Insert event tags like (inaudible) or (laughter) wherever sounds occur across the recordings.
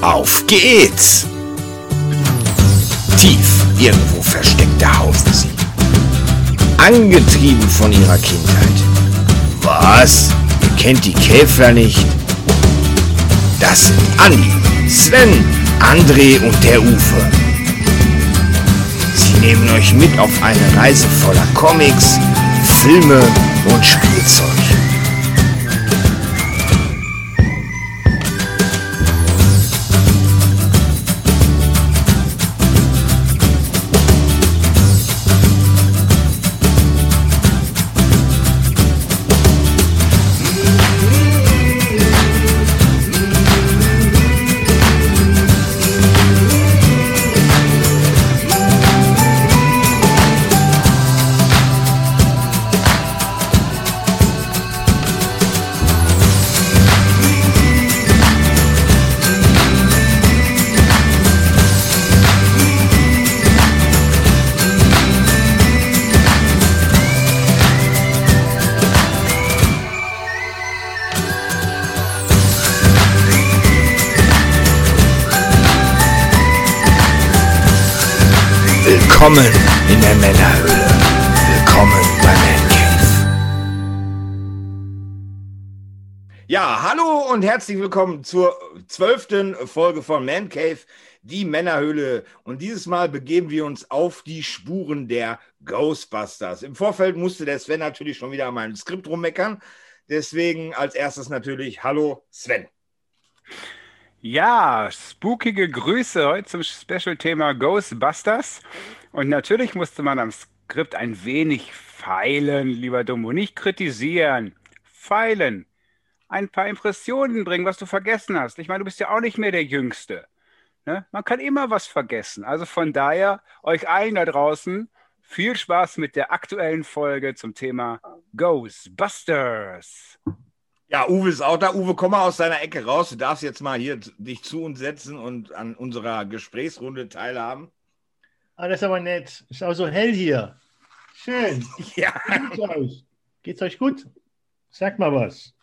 Auf geht's! Tief irgendwo versteckt hausen sie. Angetrieben von ihrer Kindheit. Was? Ihr kennt die Käfer nicht? Das sind Andi, Sven, André und der Ufer. Sie nehmen euch mit auf eine Reise voller Comics, Filme und Spielzeug. Willkommen in der Männerhöhle. Willkommen bei Man Cave. Ja, hallo und herzlich willkommen zur zwölften Folge von Man Cave, die Männerhöhle. Und dieses Mal begeben wir uns auf die Spuren der Ghostbusters. Im Vorfeld musste der Sven natürlich schon wieder an meinem Skript rummeckern. Deswegen als erstes natürlich Hallo Sven. Ja, spookige Grüße heute zum Special-Thema Ghostbusters. Und natürlich musste man am Skript ein wenig feilen, lieber Dumbo. Nicht kritisieren, feilen. Ein paar Impressionen bringen, was du vergessen hast. Ich meine, du bist ja auch nicht mehr der Jüngste. Ne? Man kann immer was vergessen. Also von daher, euch allen da draußen, viel Spaß mit der aktuellen Folge zum Thema Ghostbusters. Ja, Uwe ist auch da. Uwe, komm mal aus deiner Ecke raus. Du darfst jetzt mal hier dich zu uns setzen und an unserer Gesprächsrunde teilhaben. Ah, das ist aber nett. Ist auch so hell hier. Schön. (laughs) Ja. Geht's euch? Geht's euch gut? Sag mal was.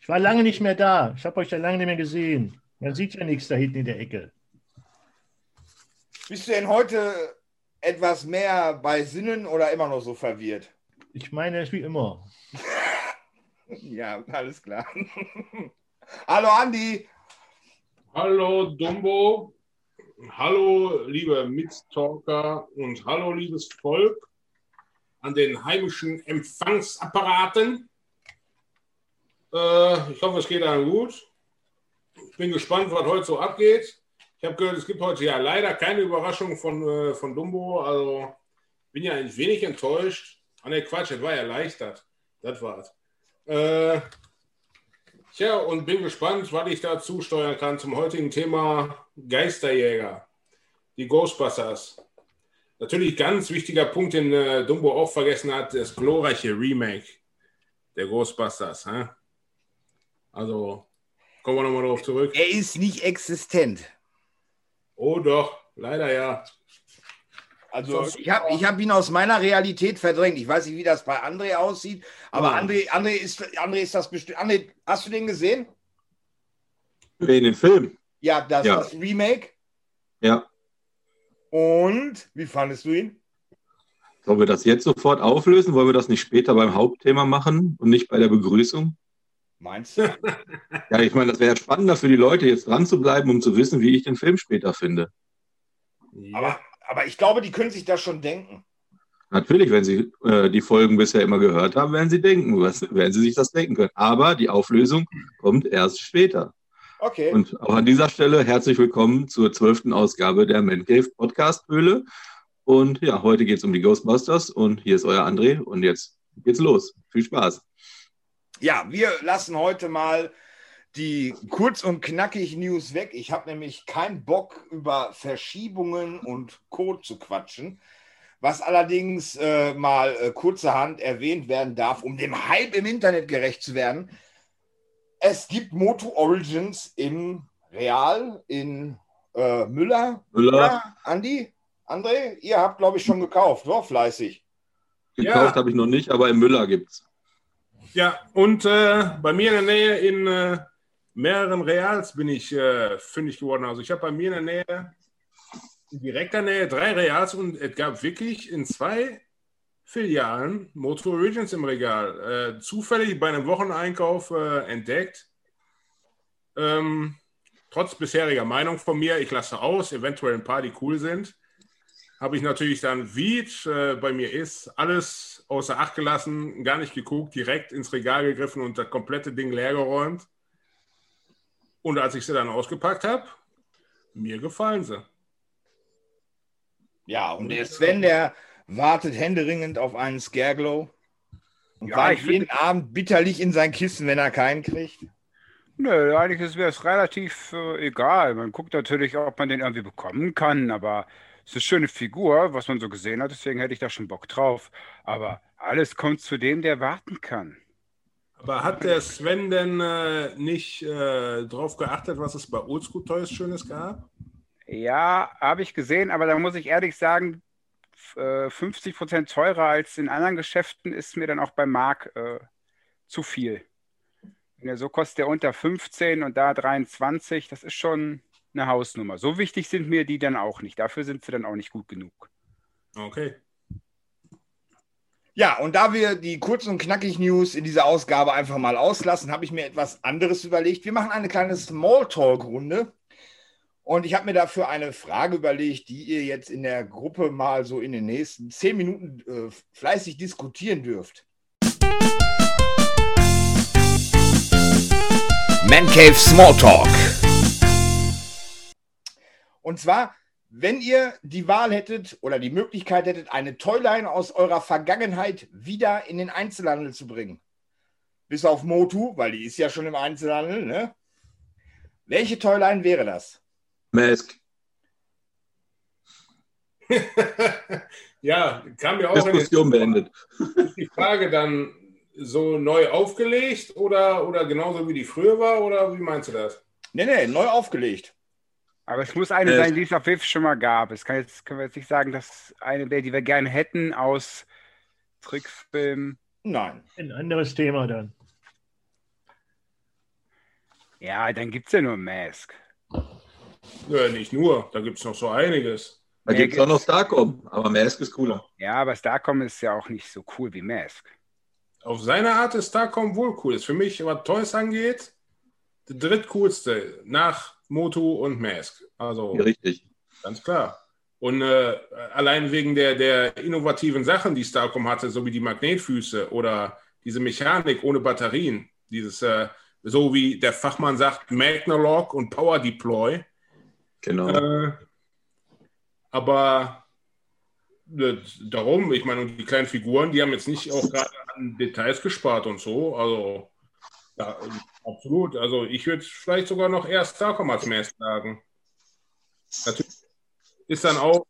Ich war lange nicht mehr da. Ich habe euch da lange nicht mehr gesehen. Man sieht ja nichts da hinten in der Ecke. Bist du denn heute etwas mehr bei Sinnen oder immer noch so verwirrt? Ich meine, es ist wie immer. (laughs) Ja, alles klar. (laughs) Hallo Andi. Hallo Dumbo. Hallo liebe Mitstalker und hallo liebes Volk an den heimischen Empfangsapparaten. Äh, ich hoffe, es geht allen gut. Ich bin gespannt, was heute so abgeht. Ich habe gehört, es gibt heute ja leider keine Überraschung von, äh, von Dumbo. Also bin ja ein wenig enttäuscht. Ah ne, Quatsch, das war erleichtert. Das war's. Äh, tja, und bin gespannt, was ich dazu steuern kann zum heutigen Thema Geisterjäger, die Ghostbusters. Natürlich ganz wichtiger Punkt, den äh, Dumbo auch vergessen hat, das glorreiche Remake der Ghostbusters. Hä? Also, kommen wir nochmal darauf zurück. Er ist nicht existent. Oh doch, leider ja. Also ich habe ich hab ihn aus meiner Realität verdrängt. Ich weiß nicht, wie das bei André aussieht, aber. André, André, ist, André ist das bestimmt. André, hast du den gesehen? In den Film. Ja, das, Ja. das Remake. Ja. Und wie fandest du ihn? Sollen wir das jetzt sofort auflösen? Wollen wir das nicht später beim Hauptthema machen und nicht bei der Begrüßung? Meinst (laughs) du? Ja, ich meine, das wäre spannender für die Leute, jetzt dran zu bleiben, um zu wissen, wie ich den Film später finde. Ja. aber, aber ich glaube, die können sich das schon denken. Natürlich, wenn Sie äh, die Folgen bisher immer gehört haben, werden Sie denken, was, werden Sie sich das denken können. Aber die Auflösung kommt erst später. Okay. Und auch an dieser Stelle herzlich willkommen zur zwölften Ausgabe der Man Cave Podcast Höhle. Und ja, heute geht es um die Ghostbusters und hier ist euer André und jetzt geht's los. Viel Spaß. Ja, wir lassen heute mal die kurz und knackig News weg. Ich habe nämlich keinen Bock über Verschiebungen und Code zu quatschen. Was allerdings äh, mal äh, kurzerhand erwähnt werden darf, um dem Hype im Internet gerecht zu werden. Es gibt Moto Origins im Real in äh, Müller. Müller. Ja, Andi, André, ihr habt, glaube ich, schon gekauft, so fleißig. Gekauft Ja. habe ich noch nicht, aber im Müller gibt's. Ja, und äh, bei mir in der Nähe in äh, mehreren Reals bin ich äh, fündig geworden. Also ich habe bei mir in der Nähe, in direkter Nähe, drei Reals und es gab wirklich in zwei Filialen Moto Origins im Regal. Äh, zufällig bei einem Wocheneinkauf äh, entdeckt. Ähm, trotz bisheriger Meinung von mir, ich lasse aus, eventuell ein paar, die cool sind, habe ich natürlich dann, wie es äh, bei mir ist, alles außer Acht gelassen, gar nicht geguckt, direkt ins Regal gegriffen und das komplette Ding leergeräumt. Und als ich sie dann ausgepackt habe, mir gefallen sie. Ja, und der Sven, der wartet händeringend auf einen Scareglow und Ja, weint ich jeden Abend bitterlich in sein Kissen, wenn er keinen kriegt. Nö, eigentlich wäre es relativ äh, egal. Man guckt natürlich, ob man den irgendwie bekommen kann, aber es ist eine schöne Figur, was man so gesehen hat, deswegen hätte ich da schon Bock drauf. Aber alles kommt zu dem, der warten kann. Aber hat der Sven denn äh, nicht äh, drauf geachtet, was es bei Oldschool Toys Schönes gab? Ja, habe ich gesehen, aber da muss ich ehrlich sagen, f- äh, 50% teurer als in anderen Geschäften ist mir dann auch bei Mark äh, zu viel. Der so kostet der unter 15 und da 23, das ist schon eine Hausnummer. So wichtig sind mir die dann auch nicht. Dafür sind sie dann auch nicht gut genug. Okay. Ja, und da wir die kurz und knackig News in dieser Ausgabe einfach mal auslassen, habe ich mir etwas anderes überlegt. Wir machen eine kleine Smalltalk-Runde. Und ich habe mir dafür eine Frage überlegt, die ihr jetzt in der Gruppe mal so in den nächsten zehn Minuten äh, fleißig diskutieren dürft. Man Cave Smalltalk. Und zwar, wenn ihr die Wahl hättet oder die Möglichkeit hättet, eine Toyline aus eurer Vergangenheit wieder in den Einzelhandel zu bringen. Bis auf Motu, weil die ist ja schon im Einzelhandel, ne? Welche Toyline wäre das? Mask. (laughs) ja, kam mir auch in Diskussion beendet. (laughs) die Frage dann so neu aufgelegt oder, oder genauso wie die früher war oder wie meinst du das? Nee, nee, neu aufgelegt. Aber es muss eine Äh, sein, die es auf WIF schon mal gab. Es kann jetzt, können wir jetzt nicht sagen, dass eine wäre, die wir gerne hätten aus Trickfilm. Nein. Ein anderes Thema dann. Ja, dann gibt es ja nur Mask. Ja, nicht nur, da gibt es noch so einiges. Da gibt es auch noch. Starcom, aber Mask ist cooler. Ja, aber Starcom ist ja auch nicht so cool wie Mask. Auf seine Art ist Starcom wohl cool. Ist für mich, was Toys angeht, der drittcoolste nach Motu und Mask. Also Ja, richtig. ganz klar. Und äh, allein wegen der, der innovativen Sachen, die Starcom hatte, so wie die Magnetfüße oder diese Mechanik ohne Batterien, dieses, äh, so wie der Fachmann sagt, Magnalog und Power Deploy. Genau. Äh, aber äh, darum, ich meine, und die kleinen Figuren, die haben jetzt nicht auch gerade an Details gespart und so. Also, ja, absolut. Also, ich würde vielleicht sogar noch eher Starcom als Mask sagen. Natürlich ist dann auch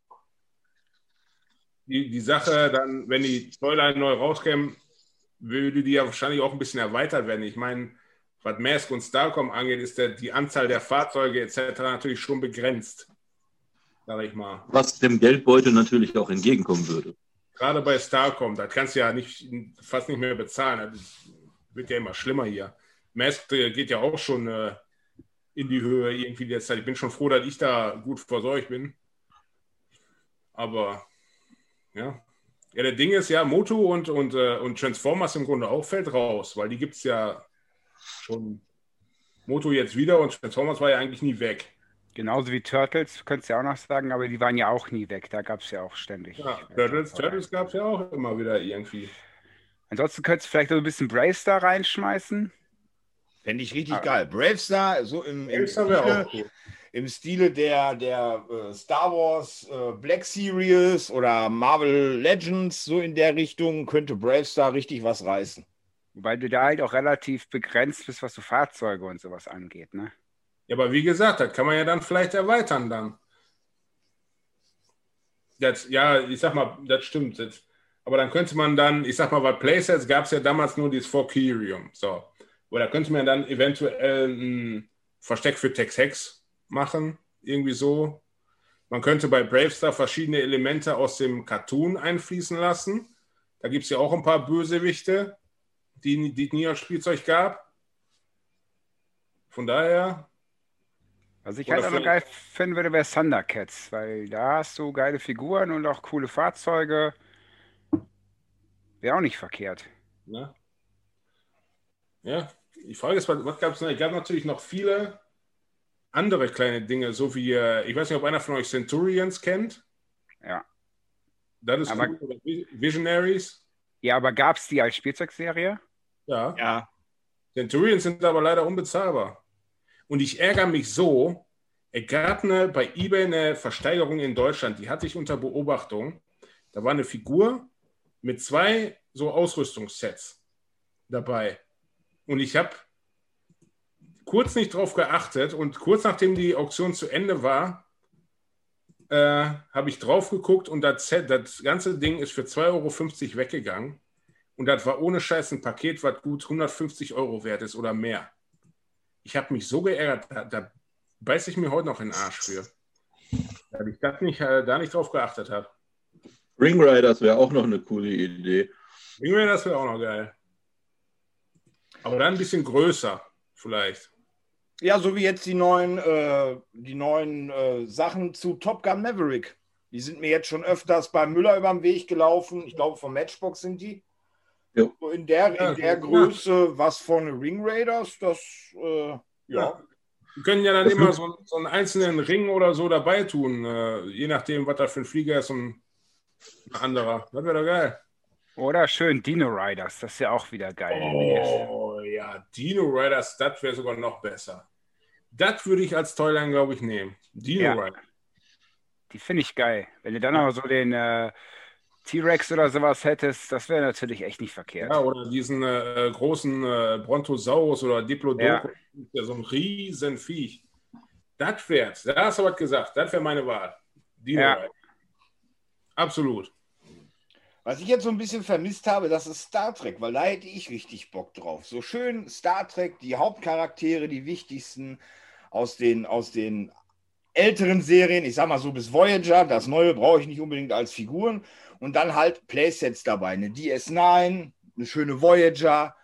die, die Sache, dann, wenn die Toyline neu rauskämen, würde die ja wahrscheinlich auch ein bisschen erweitert werden. Ich meine, was Mask und Starcom angeht, ist der, die Anzahl der Fahrzeuge etc. natürlich schon begrenzt, sage ich mal. Was dem Geldbeutel natürlich auch entgegenkommen würde. Gerade bei Starcom, da kannst du ja nicht, fast nicht mehr bezahlen. Das wird ja immer schlimmer hier. Mask äh, geht ja auch schon äh, in die Höhe irgendwie derzeit. Ich bin schon froh, dass ich da gut versorgt bin. Aber ja. Ja, der Ding ist ja, Moto und, und, äh, und Transformers im Grunde auch fällt raus, weil die gibt es ja schon. Moto jetzt wieder und Transformers war ja eigentlich nie weg. Genauso wie Turtles, könntest du ja auch noch sagen, aber die waren ja auch nie weg. Da gab es ja auch ständig. Ja, Turtles, Turtles gab es ja auch immer wieder irgendwie. Ansonsten könntest du vielleicht so ein bisschen Bravestar reinschmeißen. Fände ich richtig Ah. geil. Bravestar, so im, im, Bravestar wäre Stile, auch cool. im Stile der, der äh, Star Wars äh, Black Series oder Marvel Legends, so in der Richtung, könnte Bravestar richtig was reißen. Wobei du da halt auch relativ begrenzt bist, was so Fahrzeuge und sowas angeht. Ne? Ja, aber wie gesagt, das kann man ja dann vielleicht erweitern dann. Das, ja, ich sag mal, das stimmt. Das, aber dann könnte man dann, ich sag mal, bei Playsets gab es ja damals nur dieses Forkirium. So. Oder könnte man dann eventuell ein Versteck für Tex Hex machen, irgendwie so. Man könnte bei Bravestar verschiedene Elemente aus dem Cartoon einfließen lassen. Da gibt es ja auch ein paar Bösewichte, die, die es nie als Spielzeug gab. Von daher, Was ich halt auch noch für- geil finden würde, wäre Thundercats, weil da hast du geile Figuren und auch coole Fahrzeuge. Wäre auch nicht verkehrt. ne? Ja, die Frage ist, was, was gab es noch? Es gab natürlich noch viele andere kleine Dinge, so wie, äh, ich weiß nicht, ob einer von euch Centurions kennt. Ja. Das ist Aber- cool. Visionaries. Ja, aber gab es die als Spielzeugserie? Ja. Ja. Centurions sind aber leider unbezahlbar. Und ich ärgere mich so, es gab eine, bei eBay eine Versteigerung in Deutschland, die hatte ich unter Beobachtung. Da war eine Figur mit zwei so Ausrüstungssets dabei. Und ich habe kurz nicht drauf geachtet und kurz nachdem die Auktion zu Ende war, äh, habe ich drauf geguckt und das, das ganze Ding ist für 2,50 Euro weggegangen. Und das war ohne Scheiß ein Paket, was gut 150 Euro wert ist oder mehr. Ich habe mich so geärgert, da, da beiße ich mir heute noch in den Arsch für. Weil ich das nicht, äh, da nicht drauf geachtet habe. Ring Riders wäre auch noch eine coole Idee. Irgendwie das wäre auch noch geil. Aber dann ein bisschen größer, vielleicht. Ja, so wie jetzt die neuen, äh, die neuen äh, Sachen zu Top Gun Maverick. Die sind mir jetzt schon öfters bei Müller über den Weg gelaufen. Ich glaube, vom Matchbox sind die. Ja. So in der, Ja, in der ja. Größe, was von Ring Raiders, das, äh, ja. Ja. Wir können ja dann Das immer so, so einen einzelnen Ring oder so dabei tun, äh, je nachdem, was da für ein Flieger ist und ein anderer. Das wäre doch geil. Oder schön Dino Riders, das ist ja auch wieder geil. Oh ja, Dino Riders, das wäre sogar noch besser. Das würde ich als Toyline, glaube ich, nehmen. Dino Ja. Riders. Die finde ich geil. Wenn du dann aber so den äh, T-Rex oder sowas hättest, das wäre natürlich echt nicht verkehrt. Ja, oder diesen äh, großen äh, Brontosaurus oder Diplodocus, Ja. so ein riesen Viech. Das wäre Da hast du was gesagt. Das wäre meine Wahl. Dino Ja. Riders. Absolut. Was ich jetzt so ein bisschen vermisst habe, das ist Star Trek, weil da hätte ich richtig Bock drauf. So schön Star Trek, die Hauptcharaktere, die wichtigsten aus den, aus den älteren Serien, ich sag mal so bis Voyager, das neue brauche ich nicht unbedingt als Figuren. Und dann halt Playsets dabei, eine DS9, eine schöne Voyager,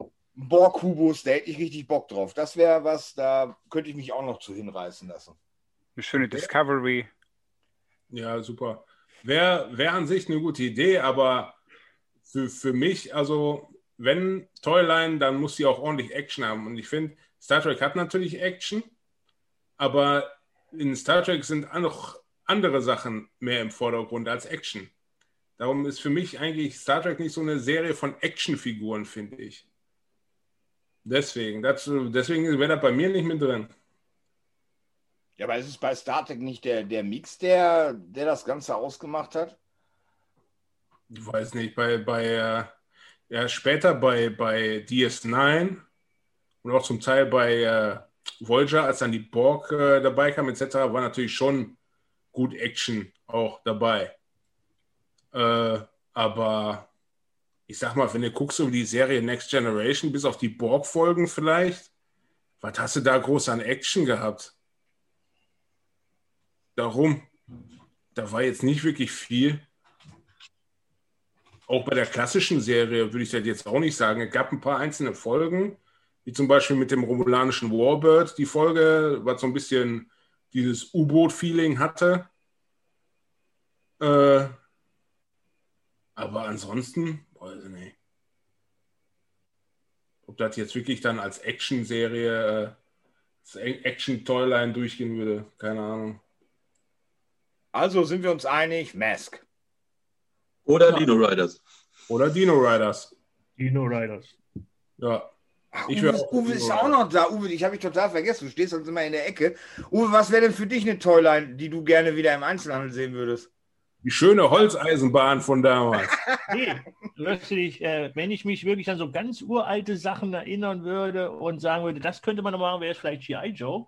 ein Borg-Kubus, da hätte ich richtig Bock drauf. Das wäre was, da könnte ich mich auch noch zu hinreißen lassen. Eine schöne Discovery. Ja, super. Wäre wär an sich eine gute Idee, aber für, für mich, also wenn Toyline, dann muss sie auch ordentlich Action haben. Und ich finde, Star Trek hat natürlich Action, aber in Star Trek sind auch noch andere Sachen mehr im Vordergrund als Action. Darum ist für mich eigentlich Star Trek nicht so eine Serie von Actionfiguren, finde ich. Deswegen, das, deswegen wäre das bei mir nicht mit drin. Ja, aber ist es bei Star Trek nicht der, der Mix, der, der das Ganze ausgemacht hat? ich weiß nicht, bei, bei äh, ja, später bei, bei DS9 und auch zum Teil bei äh, Voyager, als dann die Borg äh, dabei kam, etc., war natürlich schon gut Action auch dabei. Äh, aber ich sag mal, wenn du guckst über die Serie Next Generation, bis auf die Borg-Folgen vielleicht, was hast du da groß an Action gehabt? Darum, da war jetzt nicht wirklich viel. Auch bei der klassischen Serie würde ich das jetzt auch nicht sagen. Es gab ein paar einzelne Folgen, wie zum Beispiel mit dem romulanischen Warbird, die Folge, was so ein bisschen dieses U-Boot-Feeling hatte. Äh, aber ansonsten, weiß ich nicht. Ob das jetzt wirklich dann als Action-Serie, äh, als Action-Toyline durchgehen würde, keine Ahnung. Also sind wir uns einig, Mask. Oder Ja. Dino Riders. Oder Dino Riders. Dino Riders. Ja. Ach, Ich Uwe, ist- auch Uwe ist ja auch noch da. Uwe, ich habe ich total vergessen. Du stehst sonst immer in der Ecke. Uwe, was wäre denn für dich eine Toyline, die du gerne wieder im Einzelhandel sehen würdest? Die schöne Holzeisenbahn von damals. (laughs) Nee, plötzlich, äh, wenn ich mich wirklich an so ganz uralte Sachen erinnern würde und sagen würde, das könnte man noch machen, wäre es vielleicht G.I. Joe.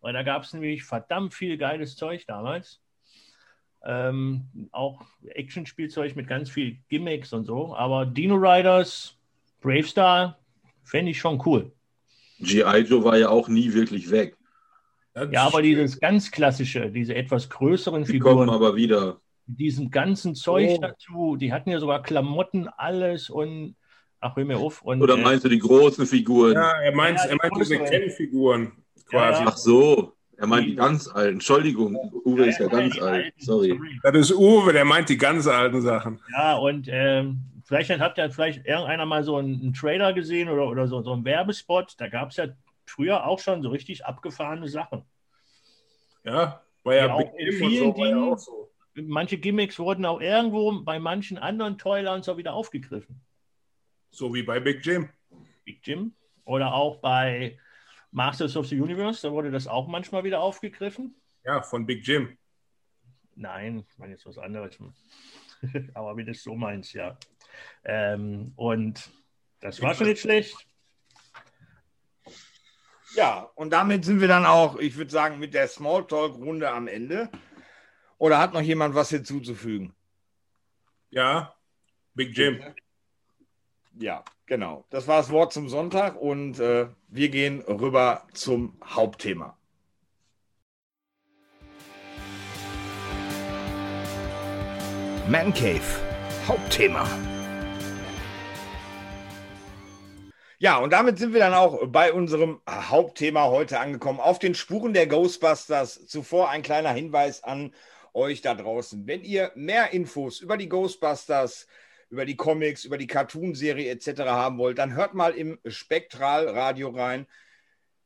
Weil da gab es nämlich verdammt viel geiles Zeug damals. Ähm, auch Actionspielzeug mit ganz viel Gimmicks und so. Aber Dino Riders, Bravestar, fände ich schon cool. G.I. Joe war ja auch nie wirklich weg. Das Ja, aber dieses ganz klassische, diese etwas größeren Die kommen Figuren, aber wieder. mit diesem ganzen Zeug Oh. dazu, die hatten ja sogar Klamotten, alles und Ach, hör mir auf. Und, Oder äh, meinst du die großen Figuren? Ja, er meint, Ja, die er meint diese Ja, quasi. ja. Ach so, er meint die ganz alten. Entschuldigung, Uwe ist ja ganz alt. Sorry. Das ist Uwe, der meint die ganz alten Sachen. Ja, und ähm, vielleicht habt ihr vielleicht irgendeiner mal so einen, einen Trailer gesehen oder, oder so, so einen Werbespot. Da gab es ja früher auch schon so richtig abgefahrene Sachen. Ja, war ja, Ja, auch in vielen so, ja Dingen. so. Manche Gimmicks wurden auch irgendwo bei manchen anderen Toylands auch wieder aufgegriffen. So wie bei Big Jim. Big Jim. Oder auch bei Masters of the Universe, da wurde das auch manchmal wieder aufgegriffen. Ja, von Big Jim. Nein, ich meine jetzt was anderes. (laughs) Aber wie du es so meinst, ja. Ähm, und das war schon nicht schlecht. Ja, und damit sind wir dann auch, ich würde sagen, mit der Smalltalk-Runde am Ende. Oder hat noch jemand was hinzuzufügen? Ja, Big Jim. Ja, genau. Das war das Wort zum Sonntag und äh, wir gehen rüber zum Hauptthema. Man Cave, Hauptthema. Ja, und damit sind wir dann auch bei unserem Hauptthema heute angekommen. Auf den Spuren der Ghostbusters. Zuvor ein kleiner Hinweis an euch da draußen. Wenn ihr mehr Infos über die Ghostbusters, über die Comics, über die Cartoonserie etc. haben wollt, dann hört mal im Spektralradio rein.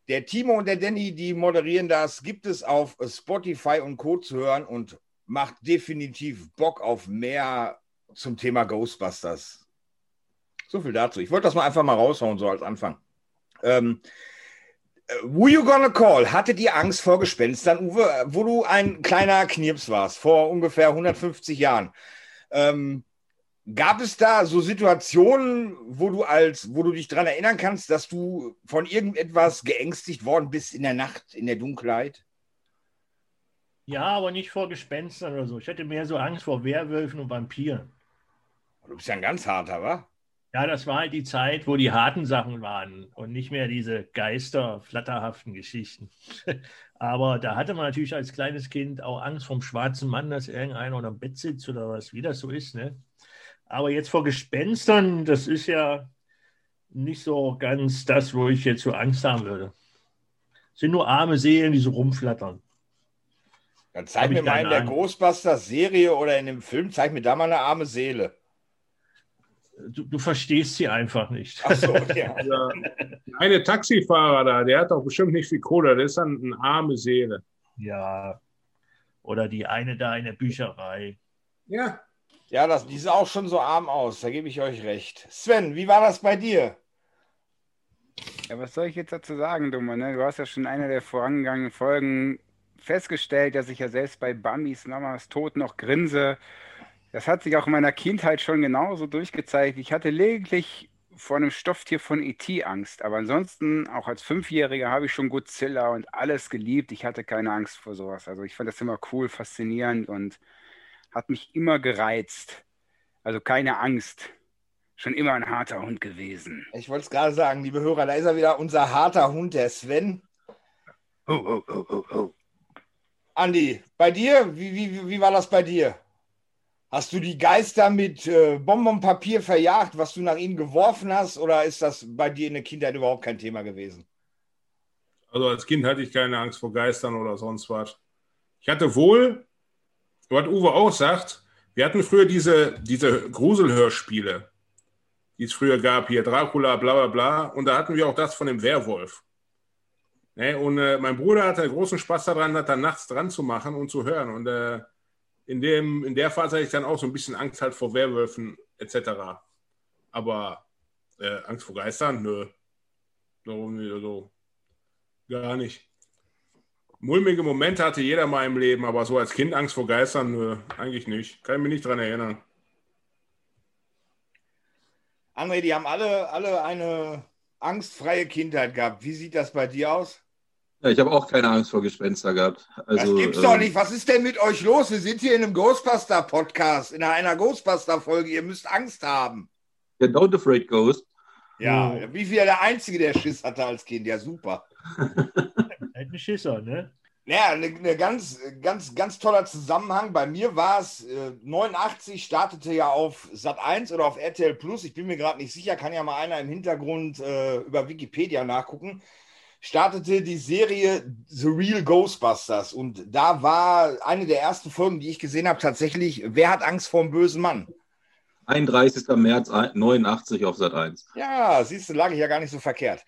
Der Timo und der Danny, die moderieren das, gibt es auf Spotify und Co. zu hören und macht definitiv Bock auf mehr zum Thema Ghostbusters. So viel dazu. Ich wollte das mal einfach mal raushauen, so als Anfang. Ähm, äh, Who You Gonna Call? Hattet ihr Angst vor Gespenstern, Uwe, wo du ein kleiner Knirps warst, vor ungefähr 150 Jahren? Ähm, gab es da so Situationen, wo du als, wo du dich daran erinnern kannst, dass du von irgendetwas geängstigt worden bist in der Nacht, in der Dunkelheit? Ja, aber nicht vor Gespenstern oder so. Ich hatte mehr so Angst vor Werwölfen und Vampiren. Du bist ja ein ganz harter, wa? Ja, das war halt die Zeit, wo die harten Sachen waren und nicht mehr diese Geister, flatterhaften Geschichten. (laughs) Aber da hatte man natürlich als kleines Kind auch Angst vom schwarzen Mann, dass irgendeiner unter dem Bett sitzt oder was, wie das so ist. Ne? Aber jetzt vor Gespenstern, das ist ja nicht so ganz das, wo ich jetzt so Angst haben würde. Es sind nur arme Seelen, die so rumflattern. Dann zeig Hab mir mal in der. Ghostbusters-Serie oder in dem Film, zeig mir da mal eine arme Seele. Du, du verstehst sie einfach nicht. Ach so, (laughs) ja. Der eine Taxifahrer da, der hat doch bestimmt nicht viel Kohle. Der ist dann eine arme Seele. Ja. Oder die eine da in der Bücherei. Ja, Ja, das, die sah auch schon so arm aus, da gebe ich euch recht. Sven, wie war das bei dir? Ja, was soll ich jetzt dazu sagen, Dummer? Ne? Du hast ja schon in einer der vorangegangenen Folgen festgestellt, dass ich ja selbst bei Bambis Mamas Tod noch grinse. Das hat sich auch in meiner Kindheit schon genauso durchgezeigt. Ich hatte lediglich vor einem Stofftier von E.T. Angst, aber ansonsten, auch als Fünfjähriger, habe ich schon Godzilla und alles geliebt. Ich hatte keine Angst vor sowas. Also ich fand das immer cool, faszinierend und hat mich immer gereizt. Also keine Angst. Schon immer ein harter Hund gewesen. Ich wollte es gerade sagen, liebe Hörer, da ist er wieder, unser harter Hund, der Sven. Oh, oh, oh, oh, oh. Andi, bei dir, wie, wie, wie war das bei dir? Hast du die Geister mit äh, Bonbonpapier verjagt, was du nach ihnen geworfen hast, oder ist das bei dir in der Kindheit überhaupt kein Thema gewesen? also als Kind hatte ich keine Angst vor Geistern oder sonst was. Ich hatte wohl, was Uwe auch sagt, wir hatten früher diese, diese Gruselhörspiele, die es früher gab, hier Dracula, bla bla bla. Und da hatten wir auch das von dem Werwolf. Ne? Und äh, mein Bruder hatte großen Spaß daran, das dann nachts dran zu machen und zu hören. Und äh, in, dem, in der Phase hatte ich dann auch so ein bisschen Angst halt vor Werwölfen etc. Aber äh, Angst vor Geistern? Nö. Warum nicht? Also, gar nicht. Mulmige Momente hatte jeder mal im Leben, aber so als Kind Angst vor Geistern, nö, eigentlich nicht. Kann ich mich nicht dran erinnern. André, die haben alle, alle eine angstfreie Kindheit gehabt. Wie sieht das bei dir aus? Ja, ich habe auch keine Angst vor Gespenster gehabt. Also, das gibt's doch ähm, nicht. Was ist denn mit euch los? Wir sind hier in einem Ghostbuster-Podcast, in einer Ghostbuster-Folge. Ihr müsst Angst haben. Ja, Don't Afraid Ghost. Ja, wie viel der Einzige, der Schiss hatte als Kind. Ja, super. (laughs) Halt ein Schisser, ne? Ja, eine ne ganz, ganz, ganz toller Zusammenhang. Bei mir war es, äh, 89 startete ja auf Sat 1 oder auf RTL Plus. Ich bin mir gerade nicht sicher, kann ja mal einer im Hintergrund äh, über Wikipedia nachgucken. Startete die Serie The Real Ghostbusters und da war eine der ersten Folgen, die ich gesehen habe, tatsächlich Wer hat Angst vor dem bösen Mann? 31. März 89 auf Sat 1. Ja, siehst du, lag ich ja gar nicht so verkehrt.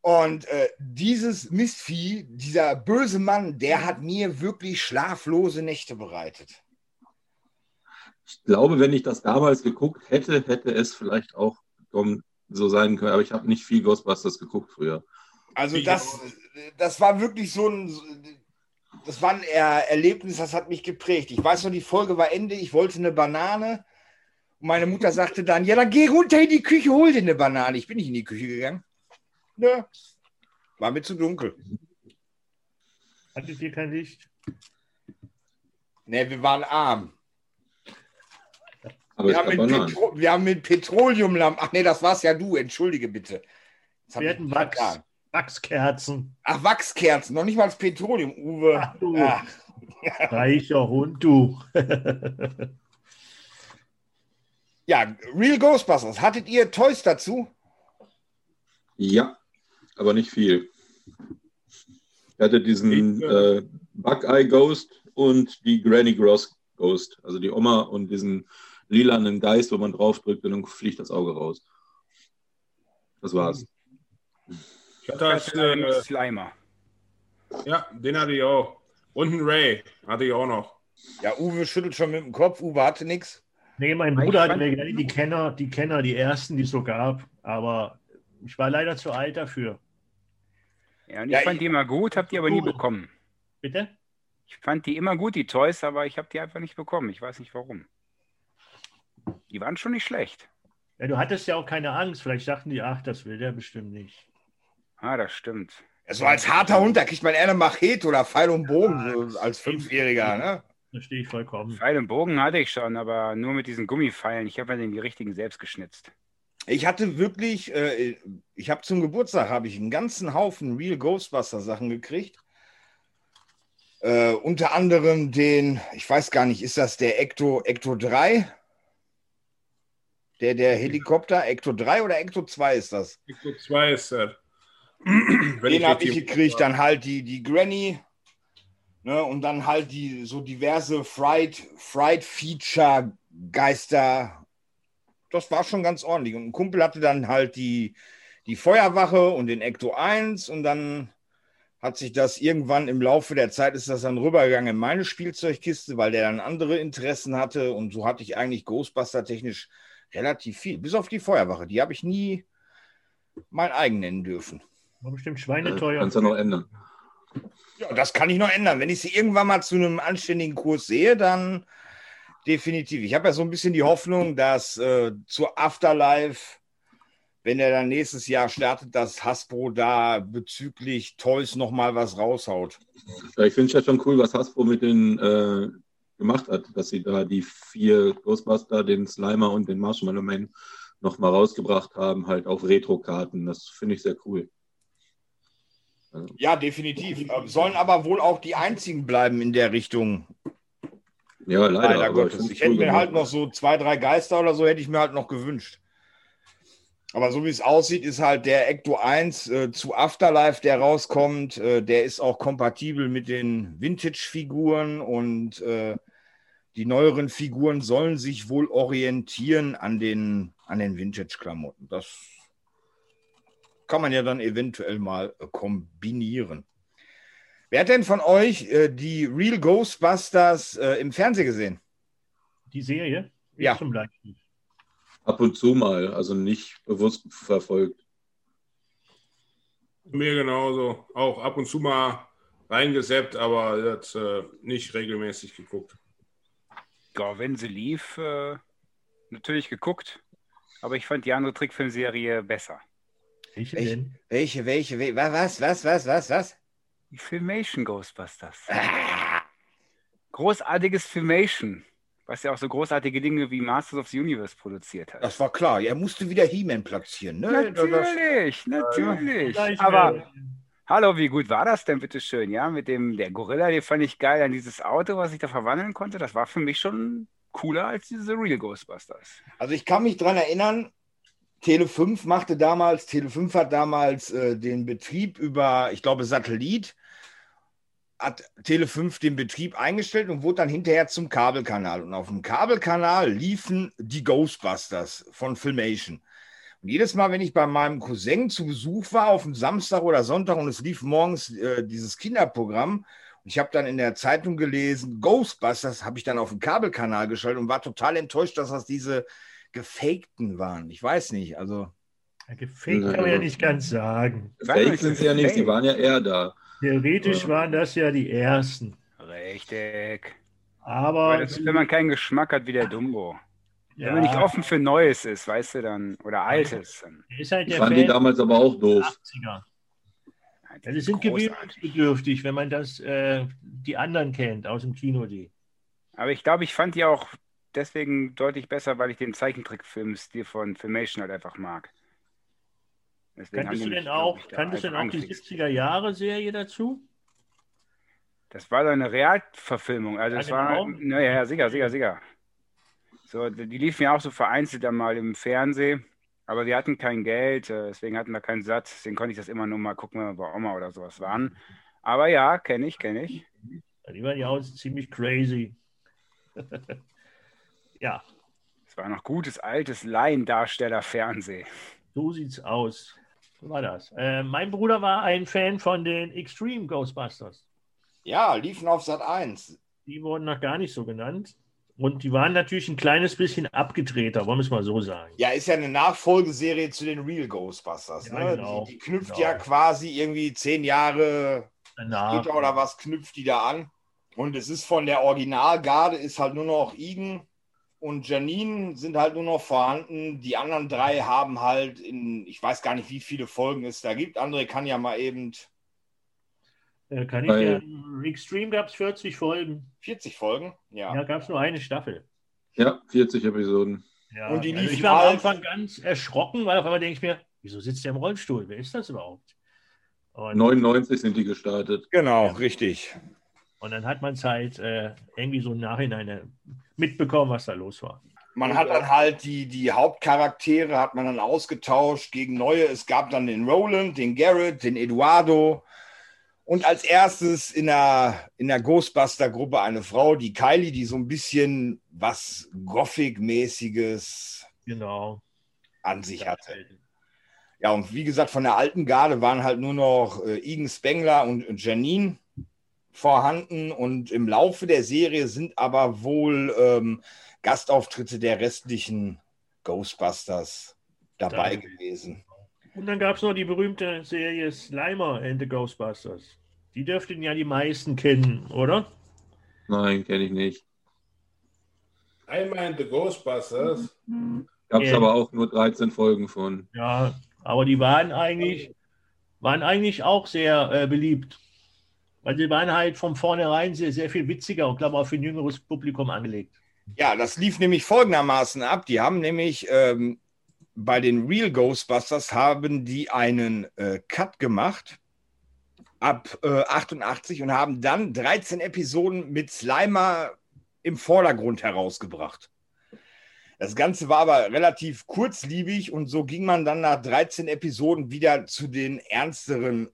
Und äh, dieses Mistvieh, dieser böse Mann, der hat mir wirklich schlaflose Nächte bereitet. Ich glaube, wenn ich das damals geguckt hätte, hätte es vielleicht auch so sein können. Aber ich habe nicht viel Ghostbusters geguckt früher. Also das, das war wirklich so ein, das war ein Erlebnis, das hat mich geprägt. Ich weiß noch, die Folge war Ende, ich wollte eine Banane. Und meine Mutter sagte dann, ja, dann geh runter in die Küche, hol dir eine Banane. Ich bin nicht in die Küche gegangen. Nö. War mir zu dunkel. Hattet ihr kein Licht? Ne, wir waren arm. Aber Wir haben, wir haben mit Petroleumlampen. Ach nee, das war's ja du, entschuldige bitte. Wir hatten Wachs. vertan. Wachskerzen. Ach, Wachskerzen, noch nicht mal das Petroleum, Uwe. Ach du. Ach, (laughs) Reicher Hund, du. (laughs) ja, Real Ghostbusters. Hattet ihr Toys dazu? Ja, aber nicht viel. Ich hatte diesen Ich, äh, Buckeye Ghost und die Granny Gross Ghost, also die Oma und diesen lilanen Geist, wo man draufdrückt und dann fliegt das Auge raus. Das war's. Ich hatte als, äh, Slimer. ja, den hatte ich auch. Und einen Ray hatte ich auch noch. Ja, Uwe schüttelt schon mit dem Kopf. Uwe hatte nichts. Nee, mein Bruder hatte mir die Kenner, die Kenner, die ersten, die es so gab. Aber ich war leider zu alt dafür. Ja, und ich Ja, fand ich- die immer gut, habe die aber nie bekommen. Bitte? Ich fand die immer gut, die Toys, aber ich habe die einfach nicht bekommen. Ich weiß nicht warum. Die waren schon nicht schlecht. Ja, du hattest ja auch keine Angst. Vielleicht dachten die, ach, das will der bestimmt nicht. Ah, das stimmt. So als harter Hund, da kriegt man eher eine Machete oder Pfeil und Bogen so als Fünfjähriger. Ne? Da stehe ich vollkommen. Pfeil und Bogen hatte ich schon, aber nur mit diesen Gummipfeilen. Ich habe mir die richtigen selbst geschnitzt. Ich hatte wirklich, äh, ich habe zum Geburtstag habe ich einen ganzen Haufen Real Ghostbuster Sachen gekriegt. Äh, unter anderem den, ich weiß gar nicht, ist das der Ecto, Ecto 3? Der, der Helikopter, Ecto 3 oder Ecto 2 ist das? Ecto 2 ist (clears throat) das. Den habe ich gekriegt, dann halt die, die Granny. Ne, und dann halt die so diverse Fright, Fright Feature Geister. Das war schon ganz ordentlich. Und ein Kumpel hatte dann halt die, die Feuerwache und den Ecto 1 und dann hat sich das irgendwann im Laufe der Zeit ist das dann rübergegangen in meine Spielzeugkiste, weil der dann andere Interessen hatte und so hatte ich eigentlich Ghostbuster technisch relativ viel. Bis auf die Feuerwache. Die habe ich nie mein eigen nennen dürfen. War bestimmt Äh, schweineteuer. Kannst du noch ändern. Ja, das kann ich noch ändern. Wenn ich sie irgendwann mal zu einem anständigen Kurs sehe, dann definitiv. Ich habe ja so ein bisschen die Hoffnung, dass äh, zur Afterlife, wenn er dann nächstes Jahr startet, dass Hasbro da bezüglich Toys nochmal was raushaut. Ja, ich finde es ja schon cool, was Hasbro mit den äh, gemacht hat, dass sie da die vier Ghostbuster, den Slimer und den Marshmallow Man nochmal rausgebracht haben, halt auf Retro-Karten. Das finde ich sehr cool. Ja, definitiv. Äh, sollen aber wohl auch die einzigen bleiben in der Richtung. Ja, leider. Leider Gottes. find's Ich hätte mir gemacht. halt noch so zwei, drei Geister oder so, hätte ich mir halt noch gewünscht. Aber so wie es aussieht, ist halt der Ecto 1 äh, zu Afterlife, der rauskommt, äh, der ist auch kompatibel mit den Vintage-Figuren und äh, die neueren Figuren sollen sich wohl orientieren an den, an den Vintage-Klamotten. Das kann man ja dann eventuell mal äh, kombinieren. Wer hat denn von euch äh, die Real Ghostbusters äh, im Fernsehen gesehen? Die Serie? Ich Ja. Zum. Ab und zu mal, also nicht bewusst verfolgt. Mir genauso. Auch ab und zu mal reingeseppt, aber das, äh, nicht regelmäßig geguckt. Ja, wenn sie lief, äh, natürlich geguckt. Aber ich fand die andere Trickfilmserie besser. Welche? Welche, welche, welche, was, was, was, was, was? Die Filmation Ghostbusters. Ah, Großartiges Filmation. Was ja auch so großartige Dinge wie Masters of the Universe produziert hat. das war klar. Er musste wieder He-Man platzieren. Ne? Das- Natürlich, natürlich. Gleich Aber. Hallo, wie gut war das denn, bitteschön? Ja, mit dem, der Gorilla, den fand ich geil. An dieses Auto, was ich da verwandeln konnte, das war für mich schon cooler als diese Real Ghostbusters. Also ich kann mich dran erinnern, Tele 5 machte damals, Tele 5 hat damals äh, den Betrieb über, ich glaube, Satellit, hat Tele 5 den Betrieb eingestellt und wurde dann hinterher zum Kabelkanal. Und auf dem Kabelkanal liefen die Ghostbusters von Filmation. Und jedes Mal, wenn ich bei meinem Cousin zu Besuch war, auf dem Samstag oder Sonntag und es lief morgens äh, dieses Kinderprogramm, und ich habe dann in der Zeitung gelesen, Ghostbusters habe ich dann auf dem Kabelkanal geschaltet und war total enttäuscht, dass das diese gefakten waren. Ich weiß nicht, also. Ja, gefaked kann man ja nicht ganz sagen. Fake sind sie ja nicht, sie waren ja eher da. Theoretisch Ja. waren das ja die ersten. Richtig. Aber ist, wenn man keinen Geschmack hat wie der Dumbo. Wenn man nicht ja, offen für Neues ist, weißt du dann, oder Altes. Dann, ist halt Ich fand die Fan damals aber auch doof. 80er. das Ja, die ist gewöhnungsbedürftig, wenn man das, äh, die anderen kennt aus dem Kino, die. Aber ich glaube, ich fand die auch deswegen deutlich besser, weil ich den Zeichentrickfilm-Stil von Filmation halt einfach mag. Deswegen Kanntest du denn auch, kanntest denn auch die angefixt. 70er Jahre Serie dazu? Das war so eine Realverfilmung. Also Ja, es war, naja, ja, sicher, sicher, sicher. So, die liefen ja auch so vereinzelt dann mal im Fernsehen, aber wir hatten kein Geld, äh, deswegen hatten wir keinen Satz, deswegen konnte ich das immer nur mal gucken, wenn wir bei Oma oder sowas waren. Aber ja, kenne ich, kenne ich. Die waren ja auch ziemlich crazy. (laughs) ja, Es war noch gutes, altes Laiendarsteller-Fernsehen. so sieht's aus. So war das. Äh, mein Bruder war ein Fan von den Extreme Ghostbusters. Ja, liefen auf Sat 1. Die wurden noch gar nicht so genannt. Und die waren natürlich ein kleines bisschen abgedrehter, wollen wir es mal so sagen. Ja, ist ja eine Nachfolgeserie zu den Real Ghostbusters. Ja, ne? genau. die, die knüpft Genau. ja quasi irgendwie zehn Jahre Danach, oder was knüpft die da an. Und es ist von der Originalgarde ist halt nur noch Igen und Janine sind halt nur noch vorhanden. Die anderen drei haben halt in, ich weiß gar nicht, wie viele Folgen es da gibt. André kann ja mal eben äh, kann ich ja, Extreme gab es 40 Folgen. 40 Folgen. Ja. Ja, gab es nur eine Staffel. Ja, 40 Episoden. Ja, Und die also liefen ich war am halt- Anfang ganz erschrocken, weil auf einmal denke ich mir, wieso sitzt der im Rollstuhl? Wer ist das überhaupt? Und, 99 sind die gestartet. Genau, richtig. und dann hat man es halt äh, irgendwie so im Nachhinein äh, mitbekommen, was da los war. Man hat dann halt die, die Hauptcharaktere hat man dann ausgetauscht gegen neue. Es gab dann den Roland, den Garrett, den Eduardo. Und als erstes in der, in der Ghostbuster-Gruppe eine Frau, die Kylie, die so ein bisschen was Gothic-mäßiges Genau. an sich hatte. Ja, und wie gesagt, von der alten Garde waren halt nur noch äh, Igen Spengler und Janine vorhanden. Und im Laufe der Serie sind aber wohl ähm, Gastauftritte der restlichen Ghostbusters dabei Da- gewesen. Und dann gab es noch die berühmte Serie Slimer and the Ghostbusters. Die dürften ja die meisten kennen, oder? Nein, kenne ich nicht. Einmal in The Ghostbusters. Gab es Ja. aber auch nur 13 Folgen von. Ja, aber die waren eigentlich, waren eigentlich auch sehr äh, beliebt. Weil sie waren halt von vornherein sehr, sehr viel witziger und glaube auch für ein jüngeres Publikum angelegt. Ja, das lief nämlich folgendermaßen ab. Die haben nämlich ähm, bei den Real Ghostbusters haben die einen äh, Cut gemacht ab äh, 88 und haben dann 13 Episoden mit Slimer im Vordergrund herausgebracht. Das Ganze war aber relativ kurzliebig und so ging man dann nach 13 Episoden wieder zu den ernsteren.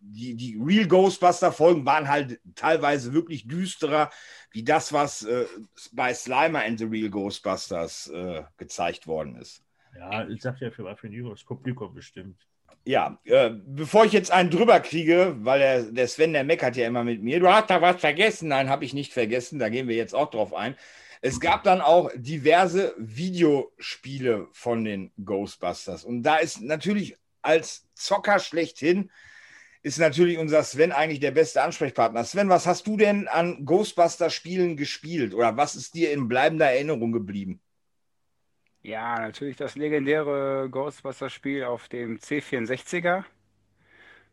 Die, die Real Ghostbuster-Folgen waren halt teilweise wirklich düsterer, wie das, was äh, bei Slimer and the Real Ghostbusters äh, gezeigt worden ist. Ja, ich sag ja für, für ein jüngeres Publikum bestimmt. Ja, äh, bevor ich jetzt einen drüber kriege, weil der, der Sven, der meckert ja immer mit mir, du hast da was vergessen. Nein, habe ich nicht vergessen, da gehen wir jetzt auch drauf ein. Es gab dann auch diverse Videospiele von den Ghostbusters. Und da ist natürlich als Zocker schlechthin, ist natürlich unser Sven eigentlich der beste Ansprechpartner. Sven, was hast du denn an Ghostbuster-Spielen gespielt? Oder was ist dir in bleibender Erinnerung geblieben? Ja, natürlich das legendäre Ghostbusters-Spiel auf dem C64er.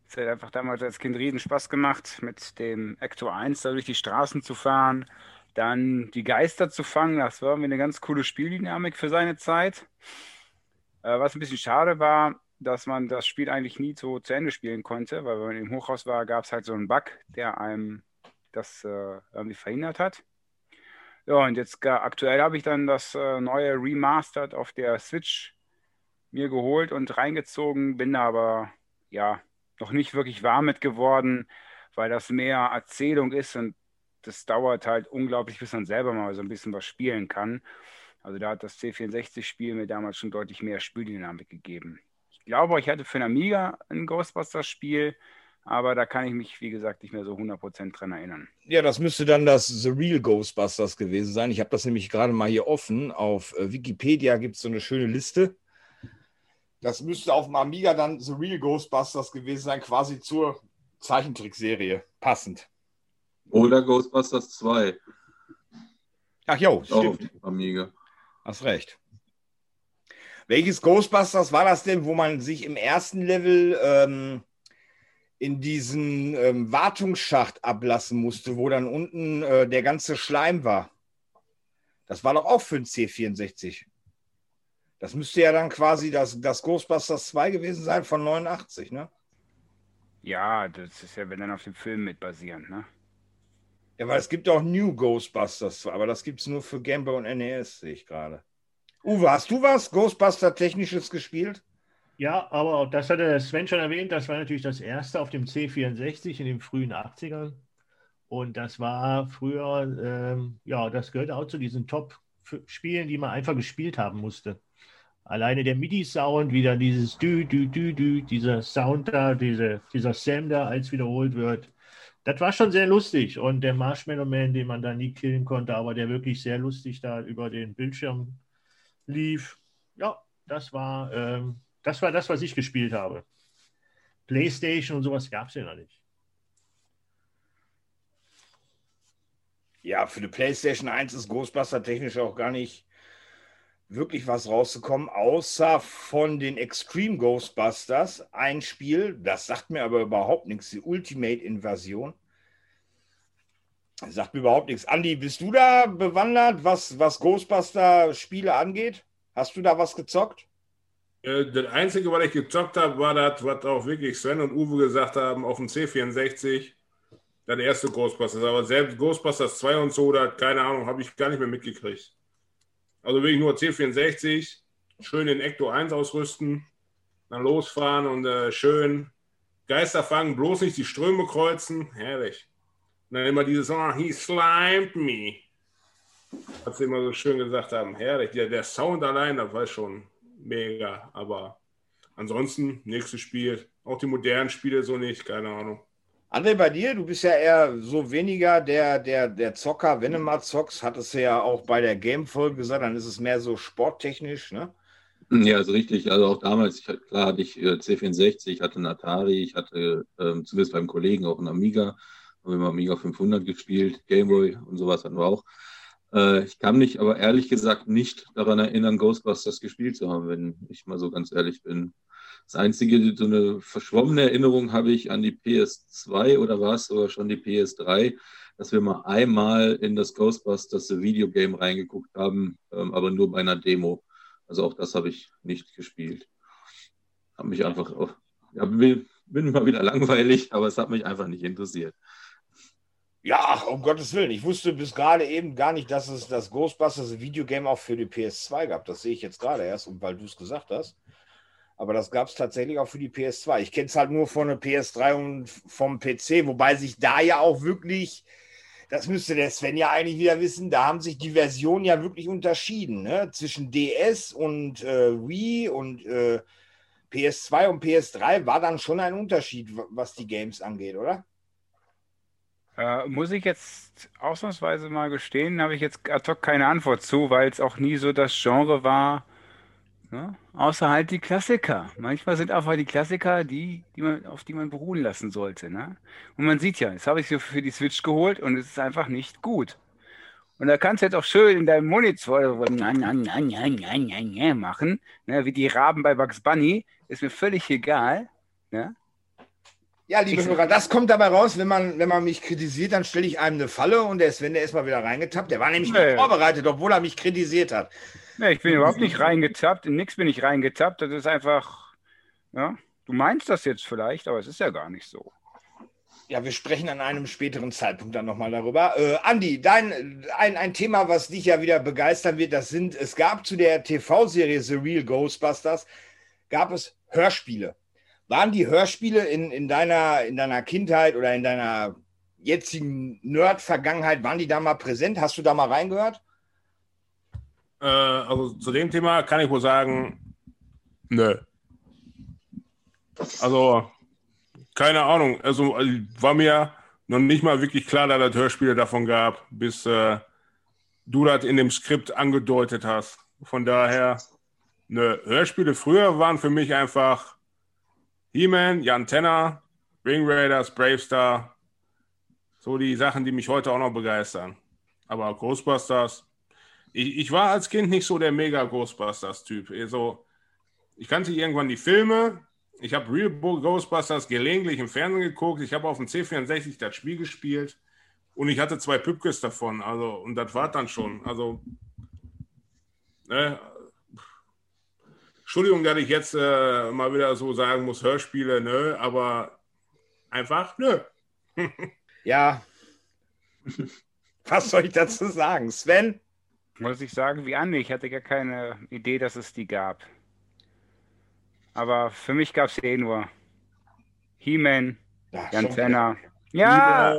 Es hat einfach damals als Kind riesen Spaß gemacht, mit dem Ecto 1 da durch die Straßen zu fahren, dann die Geister zu fangen. Das war irgendwie eine ganz coole Spieldynamik für seine Zeit. Äh, was ein bisschen schade war, dass man das Spiel eigentlich nie so zu Ende spielen konnte, weil wenn man im Hochhaus war, gab es halt so einen Bug, der einem das äh, irgendwie verhindert hat. Ja, und jetzt aktuell habe ich dann das äh, neue Remastered auf der Switch mir geholt und reingezogen, bin aber ja noch nicht wirklich warm mit geworden, weil das mehr Erzählung ist und das dauert halt unglaublich, bis man selber mal so ein bisschen was spielen kann. Also da hat das C64-Spiel mir damals schon deutlich mehr Spieldynamik gegeben. Ich glaube, ich hatte für einen Amiga ein Ghostbusters-Spiel, aber da kann ich mich, wie gesagt, nicht mehr so 100% dran erinnern. Ja, das müsste dann das The Real Ghostbusters gewesen sein. Ich habe das nämlich gerade mal hier offen. Auf äh, Wikipedia gibt es so eine schöne Liste. Das müsste auf dem Amiga dann The Real Ghostbusters gewesen sein, quasi zur Zeichentrickserie. Passend. Oder Ghostbusters 2. Ach jo, stimmt. Amiga. Hast recht. Welches Ghostbusters war das denn, wo man sich im ersten Level ähm, in diesen ähm, Wartungsschacht ablassen musste, wo dann unten äh, der ganze Schleim war? Das war doch auch für ein C64. Das müsste ja dann quasi das, das Ghostbusters 2 gewesen sein von 89, ne? Ja, das ist ja, wenn dann auf dem Film mit basierend, ne? Ja, weil es gibt auch New Ghostbusters, aber das gibt es nur für Game Boy und NES, sehe ich gerade. Uwe, hast du was Ghostbuster-Technisches gespielt? Ja, aber das hatte Sven schon erwähnt, das war natürlich das erste auf dem C64 in den frühen 80ern. Und das war früher, ähm, ja, das gehörte auch zu diesen Top-Spielen, die man einfach gespielt haben musste. Alleine der MIDI-Sound, wieder dieses Dü, Dü, Dü, Dü, dieser Sound da, diese, dieser Sam da, als wiederholt wird das war schon sehr lustig. Und der Marshmallow Man, den man da nie killen konnte, aber der wirklich sehr lustig da über den Bildschirm lief. Ja, das war, ähm, das war das, was ich gespielt habe. Playstation und sowas gab es ja noch nicht. Ja, für die PlayStation 1 ist Ghostbuster technisch auch gar nicht wirklich was rauszukommen, außer von den Extreme Ghostbusters. Ein Spiel, das sagt mir aber überhaupt nichts, die Ultimate Invasion. Sagt mir überhaupt nichts. Andi, bist du da bewandert, was, was Ghostbuster-Spiele angeht? Hast du da was gezockt? Äh, das Einzige, was ich gezockt habe, war das, was auch wirklich Sven und Uwe gesagt haben, auf dem C64. Das erste Ghostbusters. Aber selbst Ghostbusters 2 und so, da, keine Ahnung, habe ich gar nicht mehr mitgekriegt. Also wirklich nur C64, schön den Ecto 1 ausrüsten, dann losfahren und äh, schön Geister fangen, bloß nicht die Ströme kreuzen. Herrlich. Und dann immer dieses, oh, he slimed me. Was sie immer so schön gesagt haben. Herrlich. Der, der Sound allein, das war schon mega. Aber ansonsten, nächstes Spiel. Auch die modernen Spiele so nicht, keine Ahnung. André, bei dir, du bist ja eher so weniger der, der, der Zocker, wenn du mal zockst, hattest du ja auch bei der Game-Folge gesagt, dann ist es mehr so sporttechnisch, ne? Ja, also richtig. Also auch damals, ich, klar hatte ich äh, C64, ich hatte einen Atari, ich hatte ähm, zumindest beim Kollegen auch einen Amiga, haben wir mal Amiga 500 gespielt, Gameboy und sowas hatten wir auch. Äh, ich kann mich aber ehrlich gesagt nicht daran erinnern, Ghostbusters gespielt zu haben, wenn ich mal so ganz ehrlich bin. Das einzige, so eine verschwommene Erinnerung habe ich an die PS2 oder war es sogar schon die PS3, dass wir mal einmal in das Ghostbusters Videogame reingeguckt haben, ähm, aber nur bei einer Demo. Also auch das habe ich nicht gespielt. Habe mich einfach, auf, ja, bin, bin mal wieder langweilig, aber es hat mich einfach nicht interessiert. Ja, um Gottes Willen. Ich wusste bis gerade eben gar nicht, dass es das Ghostbusters Videogame auch für die PS2 gab. Das sehe ich jetzt gerade erst, und weil du es gesagt hast. Aber das gab es tatsächlich auch für die PS2. Ich kenne es halt nur von der PS3 und vom PC, wobei sich da ja auch wirklich, das müsste der Sven ja eigentlich wieder wissen, da haben sich die Versionen ja wirklich unterschieden. Ne? Zwischen DS und äh, Wii und äh, PS2 und PS3 war dann schon ein Unterschied, was die Games angeht, oder? Äh, muss ich jetzt ausnahmsweise mal gestehen, habe ich jetzt ad hoc keine Antwort zu, weil es auch nie so das Genre war, Ne? Außer halt die Klassiker. Manchmal sind einfach die Klassiker die, die man, auf die man beruhen lassen sollte. Ne? Und man sieht ja, jetzt habe ich sie für die Switch geholt und es ist einfach nicht gut. Und da kannst du jetzt auch schön in deinem Monitor machen, ne? wie die Raben bei Bugs Bunny. Ist mir völlig egal. Ne? Ja, liebe Hörer, das kommt dabei raus, wenn man, wenn man mich kritisiert, dann stelle ich einem eine Falle und der Sven, der ist mal wieder reingetappt. Der war nämlich nee. vorbereitet, obwohl er mich kritisiert hat. Nee, ich bin überhaupt nicht reingetappt. In nichts bin ich reingetappt. Das ist einfach Ja? Du meinst das jetzt vielleicht, aber es ist ja gar nicht so. Ja, wir sprechen an einem späteren Zeitpunkt dann nochmal darüber. Äh, Andi, dein, ein, ein Thema, was dich ja wieder begeistern wird, das sind, es gab zu der TV-Serie The Real Ghostbusters, gab es Hörspiele. Waren die Hörspiele in, in, deiner, in deiner Kindheit oder in deiner jetzigen Nerd-Vergangenheit, waren die da mal präsent? Hast du da mal reingehört? Äh, also zu dem Thema kann ich wohl sagen, nö. Also, keine Ahnung. Also war mir noch nicht mal wirklich klar, dass es Hörspiele davon gab, bis äh, du das in dem Skript angedeutet hast. Von daher, ne, Hörspiele früher waren für mich einfach He-Man, Jan Tenner, Ring Raiders, Bravestar. So die Sachen, die mich heute auch noch begeistern. Aber Ghostbusters, ich, ich war als Kind nicht so der mega Ghostbusters-Typ. Also, ich kannte irgendwann die Filme, ich habe Real Ghostbusters gelegentlich im Fernsehen geguckt. Ich habe auf dem C64 das Spiel gespielt und ich hatte zwei Püppkes davon. Also, und das war dann schon. Also, ne, Entschuldigung, dass ich jetzt äh, mal wieder so sagen muss, Hörspiele, ne, aber einfach, nö. (laughs) ja. Was soll ich dazu sagen? Sven? Muss ich sagen, wie Andi, ich hatte gar keine Idee, dass es die gab. Aber für mich gab es eh nur He-Man, Jan Tenner. Ja,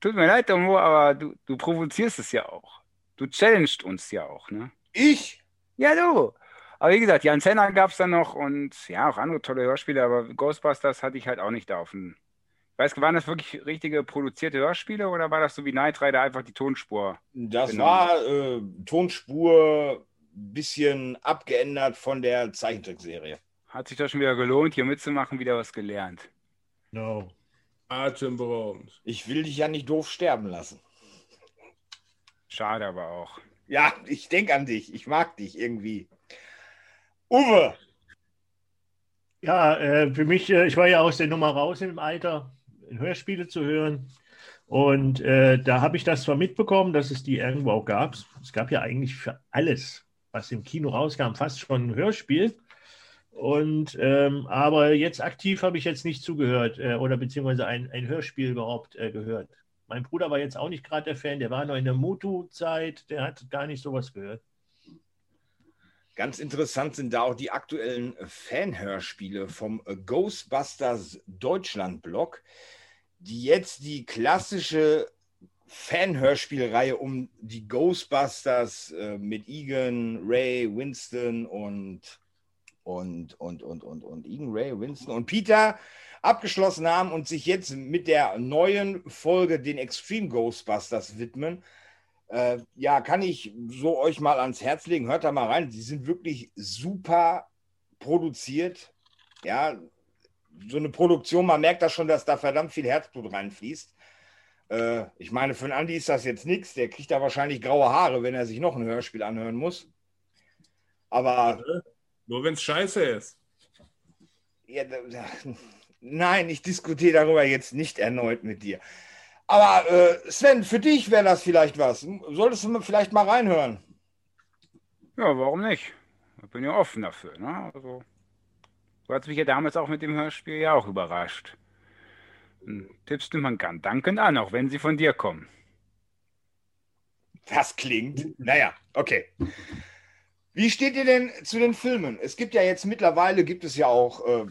tut mir leid, Tomo, aber du, du provozierst es ja auch. Du challengest uns ja auch, ne? Ich? Ja, du. Aber wie gesagt, Jan Tenner gab es dann noch und ja, auch andere tolle Hörspiele, aber Ghostbusters hatte ich halt auch nicht da auf dem. Weißt du, waren das wirklich richtige produzierte Hörspiele oder war das so wie Night Rider einfach die Tonspur? Das genommen? war äh, Tonspur bisschen abgeändert von der Zeichentrickserie. Hat sich das schon wieder gelohnt, hier mitzumachen, wieder was gelernt. No. Atemberaubend. Ich will dich ja nicht doof sterben lassen. Schade aber auch. Ja, ich denke an dich. Ich mag dich irgendwie. Uwe! Ja, äh, für mich, äh, ich war ja aus der Nummer raus im Alter, Hörspiele zu hören. Und äh, da habe ich das zwar mitbekommen, dass es die irgendwo auch gab. Es gab ja eigentlich für alles was im Kino rauskam, fast schon ein Hörspiel. Und ähm, aber jetzt aktiv habe ich jetzt nicht zugehört äh, oder beziehungsweise ein, ein Hörspiel überhaupt äh, gehört. Mein Bruder war jetzt auch nicht gerade der Fan, der war noch in der Mutu-Zeit, der hat gar nicht sowas gehört. Ganz interessant sind da auch die aktuellen Fanhörspiele vom Ghostbusters Deutschland-Blog, die jetzt die klassische Fan-Hörspielreihe um die Ghostbusters äh, mit Egan, Ray, Winston und, und, und, und, und, und Egan, Ray, Winston und Peter abgeschlossen haben und sich jetzt mit der neuen Folge den Extreme Ghostbusters widmen. Äh, ja, kann ich so euch mal ans Herz legen. Hört da mal rein. Die sind wirklich super produziert. Ja, so eine Produktion, man merkt da schon, dass da verdammt viel Herzblut reinfließt. Äh, ich meine, für einen Andi ist das jetzt nichts. Der kriegt da wahrscheinlich graue Haare, wenn er sich noch ein Hörspiel anhören muss. Aber. Nur wenn es scheiße ist. Ja, da, nein, ich diskutiere darüber jetzt nicht erneut mit dir. Aber äh, Sven, für dich wäre das vielleicht was. Solltest du vielleicht mal reinhören? Ja, warum nicht? Ich bin ja offen dafür. Ne? Also, du hast mich ja damals auch mit dem Hörspiel ja auch überrascht. Tipps nimmt man gern dankend an, auch wenn sie von dir kommen. Das klingt. Naja, okay. Wie steht ihr denn zu den Filmen? Es gibt ja jetzt mittlerweile, gibt es ja auch, äh,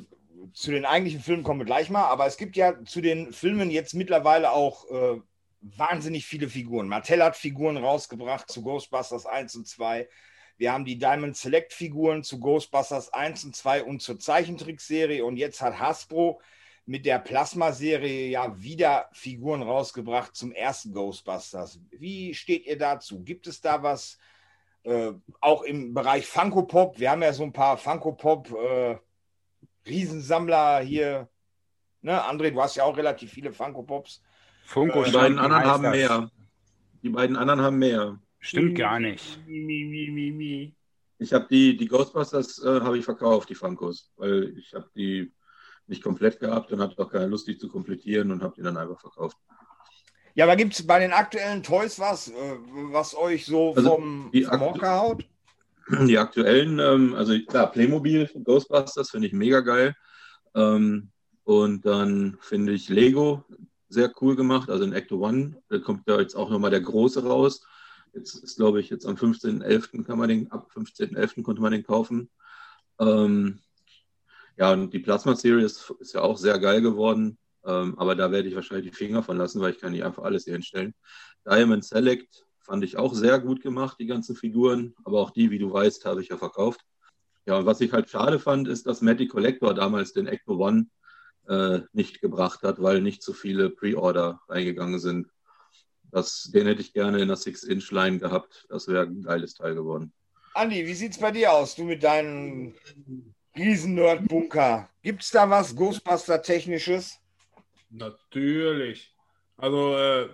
zu den eigentlichen Filmen kommen wir gleich mal, aber es gibt ja zu den Filmen jetzt mittlerweile auch äh, wahnsinnig viele Figuren. Mattel hat Figuren rausgebracht zu Ghostbusters 1 und 2. Wir haben die Diamond Select Figuren zu Ghostbusters 1 und 2 und zur Zeichentrickserie und jetzt hat Hasbro mit der Plasma-Serie ja wieder Figuren rausgebracht zum ersten Ghostbusters. Wie steht ihr dazu? Gibt es da was äh, auch im Bereich Funko Pop? Wir haben ja so ein paar Funko Pop äh, Riesensammler hier. Ne, André, du hast ja auch relativ viele Funko Pops. Funko, äh, die beiden anderen haben das. mehr. Die beiden anderen haben mehr. Stimmt gar nicht. Ich habe die, die Ghostbusters äh, habe ich verkauft, die Funkos, weil ich habe die nicht komplett gehabt und hatte auch keine Lust, die zu komplettieren und habe die dann einfach verkauft. Ja, aber gibt es bei den aktuellen Toys was, äh, was euch so also vom, vom Hocker haut? (clears throat) Die aktuellen, ähm, also klar, Playmobil, Ghostbusters finde ich mega geil. Ähm, und dann finde ich Lego sehr cool gemacht, also in Ecto One. Da kommt ja jetzt auch nochmal der große raus. Jetzt ist, glaube ich, jetzt am 15.11. kann man den, ab 15.11. konnte man den kaufen. Ähm, ja, und die Plasma Series ist ja auch sehr geil geworden. Ähm, aber da werde ich wahrscheinlich die Finger von lassen, weil ich kann nicht einfach alles hier hinstellen. Diamond Select fand ich auch sehr gut gemacht, die ganzen Figuren. Aber auch die, wie du weißt, habe ich ja verkauft. Ja, und was ich halt schade fand, ist, dass Matty Collector damals den Ecto One äh, nicht gebracht hat, weil nicht so viele Pre-Order reingegangen sind. Das, den hätte ich gerne in der Six-Inch-Line gehabt. Das wäre ein geiles Teil geworden. Andi, wie sieht es bei dir aus? Du mit deinem Riesen-Nerd-Bunker. Gibt es da was Ghostbuster-Technisches? Natürlich. Also, äh,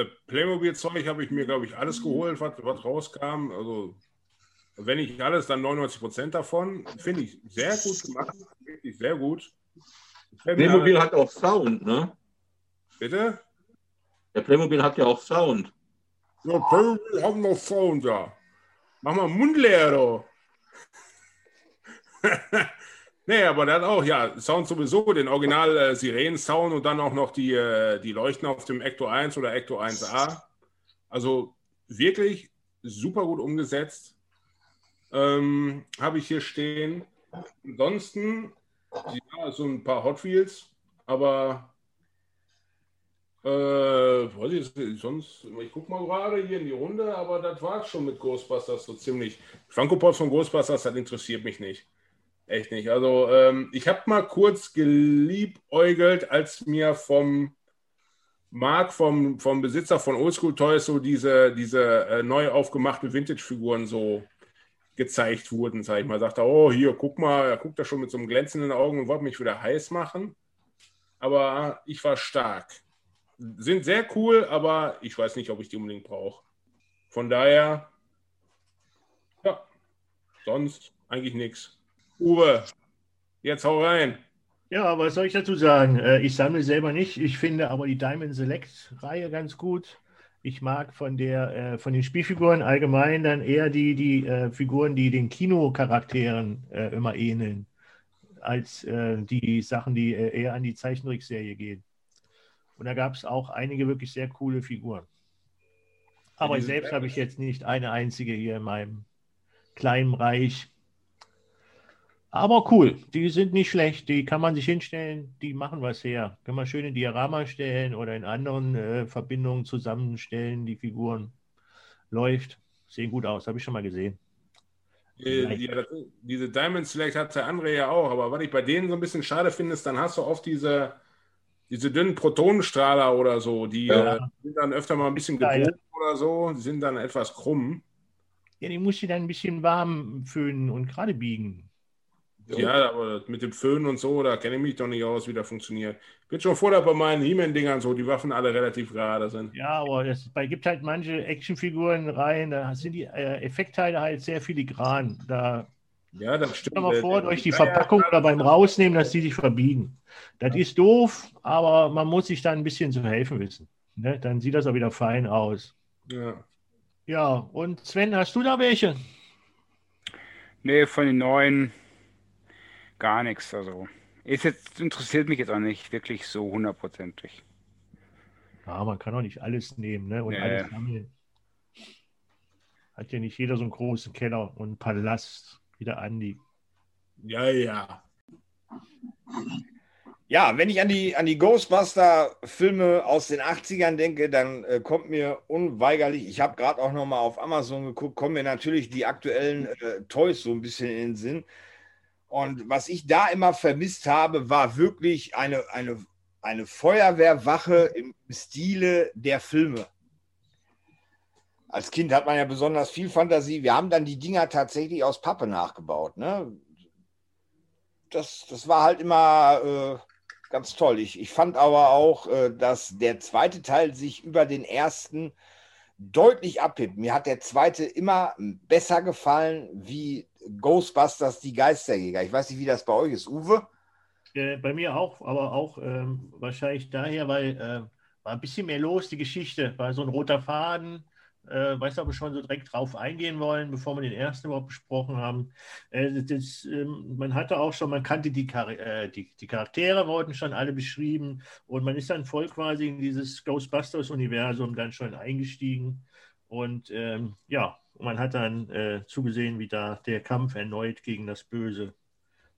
der Playmobil-Zeug habe ich mir, glaube ich, alles geholt, was, was rauskam. Also, wenn nicht alles, dann 99 Prozent davon. Finde ich sehr gut gemacht. Wirklich sehr gut. Playmobil hat auch Sound, ne? Bitte? Der Playmobil hat ja auch Sound. Ja, Playmobil hat noch Sound, ja. Mach mal Mund leer. (laughs) nee, aber der hat auch, ja, Sound sowieso, den Original äh, und dann auch noch die, äh, die Leuchten auf dem Ecto 1 oder Ecto 1A. Also wirklich super gut umgesetzt. Ähm, Habe ich hier stehen. Ansonsten, ja, so ein paar Hot Wheels, aber äh, weiß ich sonst, ich gucke mal gerade hier in die Runde, aber das war schon mit Ghostbusters so ziemlich. Funko Pops von Ghostbusters, das interessiert mich nicht. Echt nicht. Also, ähm, ich habe mal kurz geliebäugelt, als mir vom Marc, vom, vom Besitzer von Oldschool Toys, so diese, diese äh, neu aufgemachten Vintage-Figuren so gezeigt wurden, sag ich mal. Sagte, oh, hier, guck mal, er guckt da schon mit so einem glänzenden Augen und wollte mich wieder heiß machen. Aber ich war stark. Sind sehr cool, aber ich weiß nicht, ob ich die unbedingt brauche. Von daher, ja, sonst eigentlich nichts. Uwe, jetzt hau rein. Ja, was soll ich dazu sagen? Äh, ich sammle selber nicht. Ich finde aber die Diamond Select-Reihe ganz gut. Ich mag von, der, äh, von den Spielfiguren allgemein dann eher die, die äh, Figuren, die den Kinocharakteren immer ähneln, als die Sachen, die eher an die Zeichentrickserie gehen. Und da gab es auch einige wirklich sehr coole Figuren. Aber ja, selbst habe ich jetzt nicht eine einzige hier in meinem kleinen Reich. Aber cool, die sind nicht schlecht, die kann man sich hinstellen, die machen was her. Kann man schön in Diorama stellen oder in anderen äh, Verbindungen zusammenstellen, die Figuren. Läuft, sehen gut aus, habe ich schon mal gesehen. Äh, ja, diese Diamond Select hat der andere ja auch, aber was ich bei denen so ein bisschen schade finde, ist, dann hast du oft diese, diese dünnen Protonenstrahler oder so, die ja. äh, sind dann öfter mal ein bisschen gebogen oder so, die sind dann etwas krumm. Ja, die musst du dann ein bisschen warm föhnen und gerade biegen. Ja, aber mit dem Föhn und so, da kenne ich mich doch nicht aus, wie das funktioniert. Ich bin schon vor, dass bei meinen He-Man-Dingern so die Waffen alle relativ gerade sind. Ja, aber es gibt halt manche Actionfiguren rein, da sind die äh, Effektteile halt sehr filigran. Da ja, das stimmt. Stell mal vor, durch die Verpackung oder beim Rausnehmen, dass die sich verbiegen. Das ist doof, aber man muss sich da ein bisschen zu helfen wissen. Ne? Dann sieht das auch wieder fein aus. Ja. Ja, und Sven, hast du da welche? Nee, von den neuen gar nichts. Also ist jetzt, interessiert mich jetzt auch nicht wirklich so hundertprozentig. Ja, man kann auch nicht alles nehmen ne? und nee. alles sammeln. Hat ja nicht jeder so einen großen Keller und einen Palast wie der Andi. Ja, ja. Ja, wenn ich an die, an die Ghostbuster-Filme aus den 80ern denke, dann äh, kommt mir unweigerlich, ich habe gerade auch nochmal auf Amazon geguckt, kommen mir natürlich die aktuellen äh, Toys so ein bisschen in den Sinn. Und was ich da immer vermisst habe, war wirklich eine, eine, eine Feuerwehrwache im Stile der Filme. Als Kind hat man ja besonders viel Fantasie. Wir haben dann die Dinger tatsächlich aus Pappe nachgebaut. Ne? Das, das war halt immer äh, ganz toll. Ich, ich fand aber auch, äh, dass der zweite Teil sich über den ersten deutlich abhebt. Mir hat der zweite immer besser gefallen wie Ghostbusters, die Geisterjäger. Ich weiß nicht, wie das bei euch ist. Uwe? Äh, bei mir auch, aber auch ähm, wahrscheinlich daher, weil äh, war ein bisschen mehr los, die Geschichte. War so ein roter Faden. Äh, weiß aber schon so direkt drauf eingehen wollen, bevor wir den ersten überhaupt besprochen haben. Äh, das, ähm, man hatte auch schon, man kannte die, Char äh, die, die, Charaktere, wurden schon alle beschrieben und man ist dann voll quasi in dieses Ghostbusters-Universum dann schon eingestiegen. Und ähm, ja, man hat dann äh, zugesehen, wie da der Kampf erneut gegen das Böse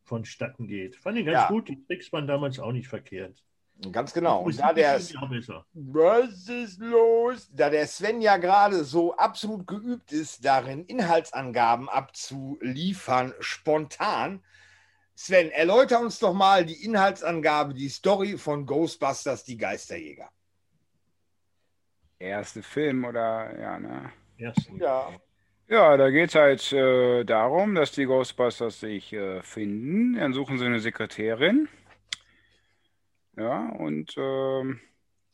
vonstatten geht. Fand ich ganz Ja. gut, die Tricks waren damals auch nicht verkehrt. Ganz genau. Und da der, was ist los? Da der Sven ja gerade so absolut geübt ist, darin Inhaltsangaben abzuliefern, spontan. Sven, erläuter uns doch mal die Inhaltsangabe, die Story von Ghostbusters, die Geisterjäger. Erste Film oder ja, ne? Ersten. Ja. Ja, da geht es halt äh, darum, dass die Ghostbusters sich äh, finden. Dann suchen sie eine Sekretärin. Ja, und ähm,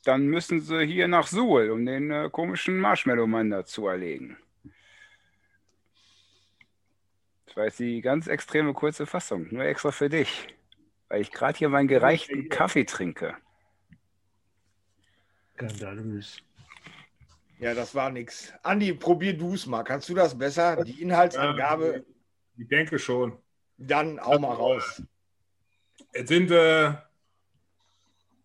dann müssen sie hier nach Suhl, um den äh, komischen Marshmallow-Mann da zu erlegen. Das war jetzt die ganz extreme kurze Fassung, nur extra für dich, weil ich gerade hier meinen gereichten Kaffee trinke. Skandalös. Ja, das war nix. Andi, probier du es mal. Kannst du das besser? Die Inhaltsangabe, Ich denke schon. dann hau mal raus. Es sind, äh,